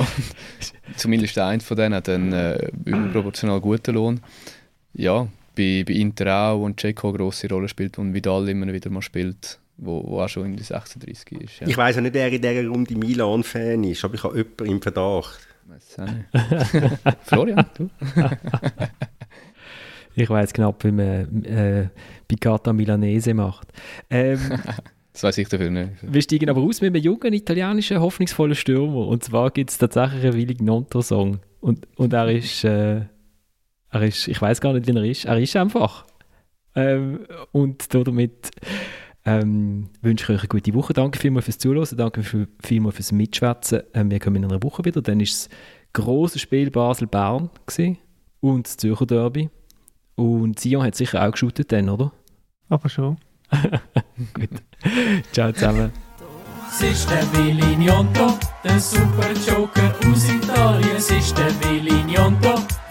Speaker 3: zumindest der eine von denen hat einen äh, überproportional guten Lohn. Ja, bei, bei Inter auch und Dzeko eine grosse Rolle spielt und Vidal immer wieder mal spielt, wo, wo auch schon in die 36 ist. Ja.
Speaker 4: Ich weiß auch nicht, wer in dieser Runde Milan-Fan ist, aber ich habe jemanden im Verdacht.
Speaker 3: Weiss auch nicht. Florian, du?
Speaker 1: Ich weiß knapp, wie man äh, Picata Milanese macht. Ähm,
Speaker 3: Das weiß ich dafür nicht.
Speaker 1: wir steigen aber aus mit einem jungen italienischen, hoffnungsvollen Stürmer. Und zwar gibt es tatsächlich einen Willig Nonto-Song. Und, und er ist, äh, er ist, ich weiß gar nicht, wie er ist. Er ist einfach. Ähm, und damit ähm, wünsche ich euch eine gute Woche. Danke vielmals fürs Zuhören, danke viel- vielmals fürs Mitschwätzen. Ähm, wir kommen in einer Woche wieder. Dann ist das große Spiel Basel-Bern und das Zürcher Derby. Und Sion hat sicher auch geshootet dann, oder?
Speaker 2: Aber schon.
Speaker 1: Gut. Ciao zusammen.
Speaker 12: Es ist der Willi Gnonto, der Super Joker aus Italien. Es ist der Willi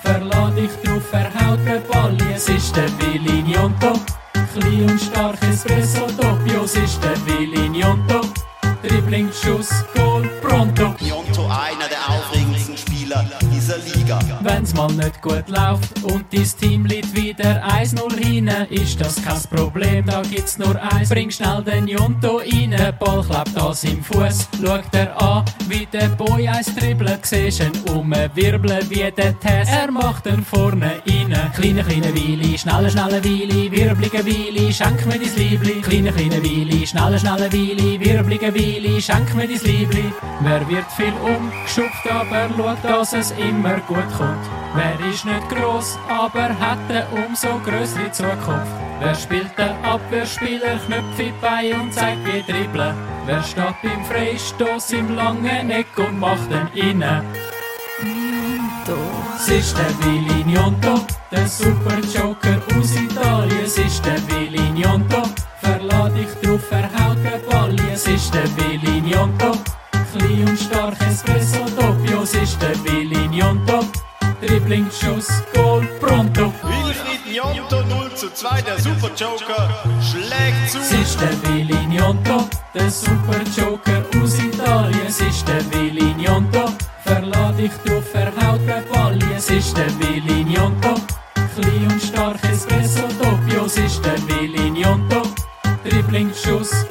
Speaker 12: Verlad dich drauf, er haut den Ball. Es ist der Willi Gnonto, klein und stark Espresso Doppio. Es ist der Willi Gnonto, Dribbling, Schuss, Goal, pronto. Wenn's mal nicht gut läuft und dein Team liegt wieder 1-0 hinten, ist das kein Problem, da gibt's nur eins. Bring schnell den Jonto rein, Ball klebt an seinem Fuß. Schaut er an, wie der Boy eins dribbelt, siehst ihn umwirbeln wie der Tess. Er macht ihn vorne rein. Kleine, kleine Weile, schnelle, schnelle Weile, wirblige Weile, schenk mir dein Liebli. Kleine, kleine Weile, schnelle, schnelle Weile, wirblige Weile, schenk mir dein Liebli. Wer wird viel umgeschupft, aber schaut, dass es immer gut kommt. Wer ist nicht gross, aber hat eine umso größere Zukunft. Wer spielt den Abwehrspieler, Knöpfe bei und zeigt wie dribbeln. Wer steht beim Freistoß im langen Eck und macht den innen. Es ist der Willi Gnonto, der Super Joker aus Italien. Es ist der Willi Gnonto, verlad dich drauf, er haut den Ball. Es ist der Willi Gnonto, klein und stark Espresso Doppio. Es ist der Willi Gnonto, Dribbling, Schuss, Goal, pronto.
Speaker 9: Wilfried Gnonto 0 zu 2, der Super Joker schlägt zu.
Speaker 12: Es ist der Willi Gnonto, der Super Joker aus Italien. Es ist der Willi Gnonto, verlad dich drauf, er haut den Ball. Es ist der Willi Gnonto, klein und stark Espresso Doppio. Es ist der Willi Gnonto, Dribbling, Schuss,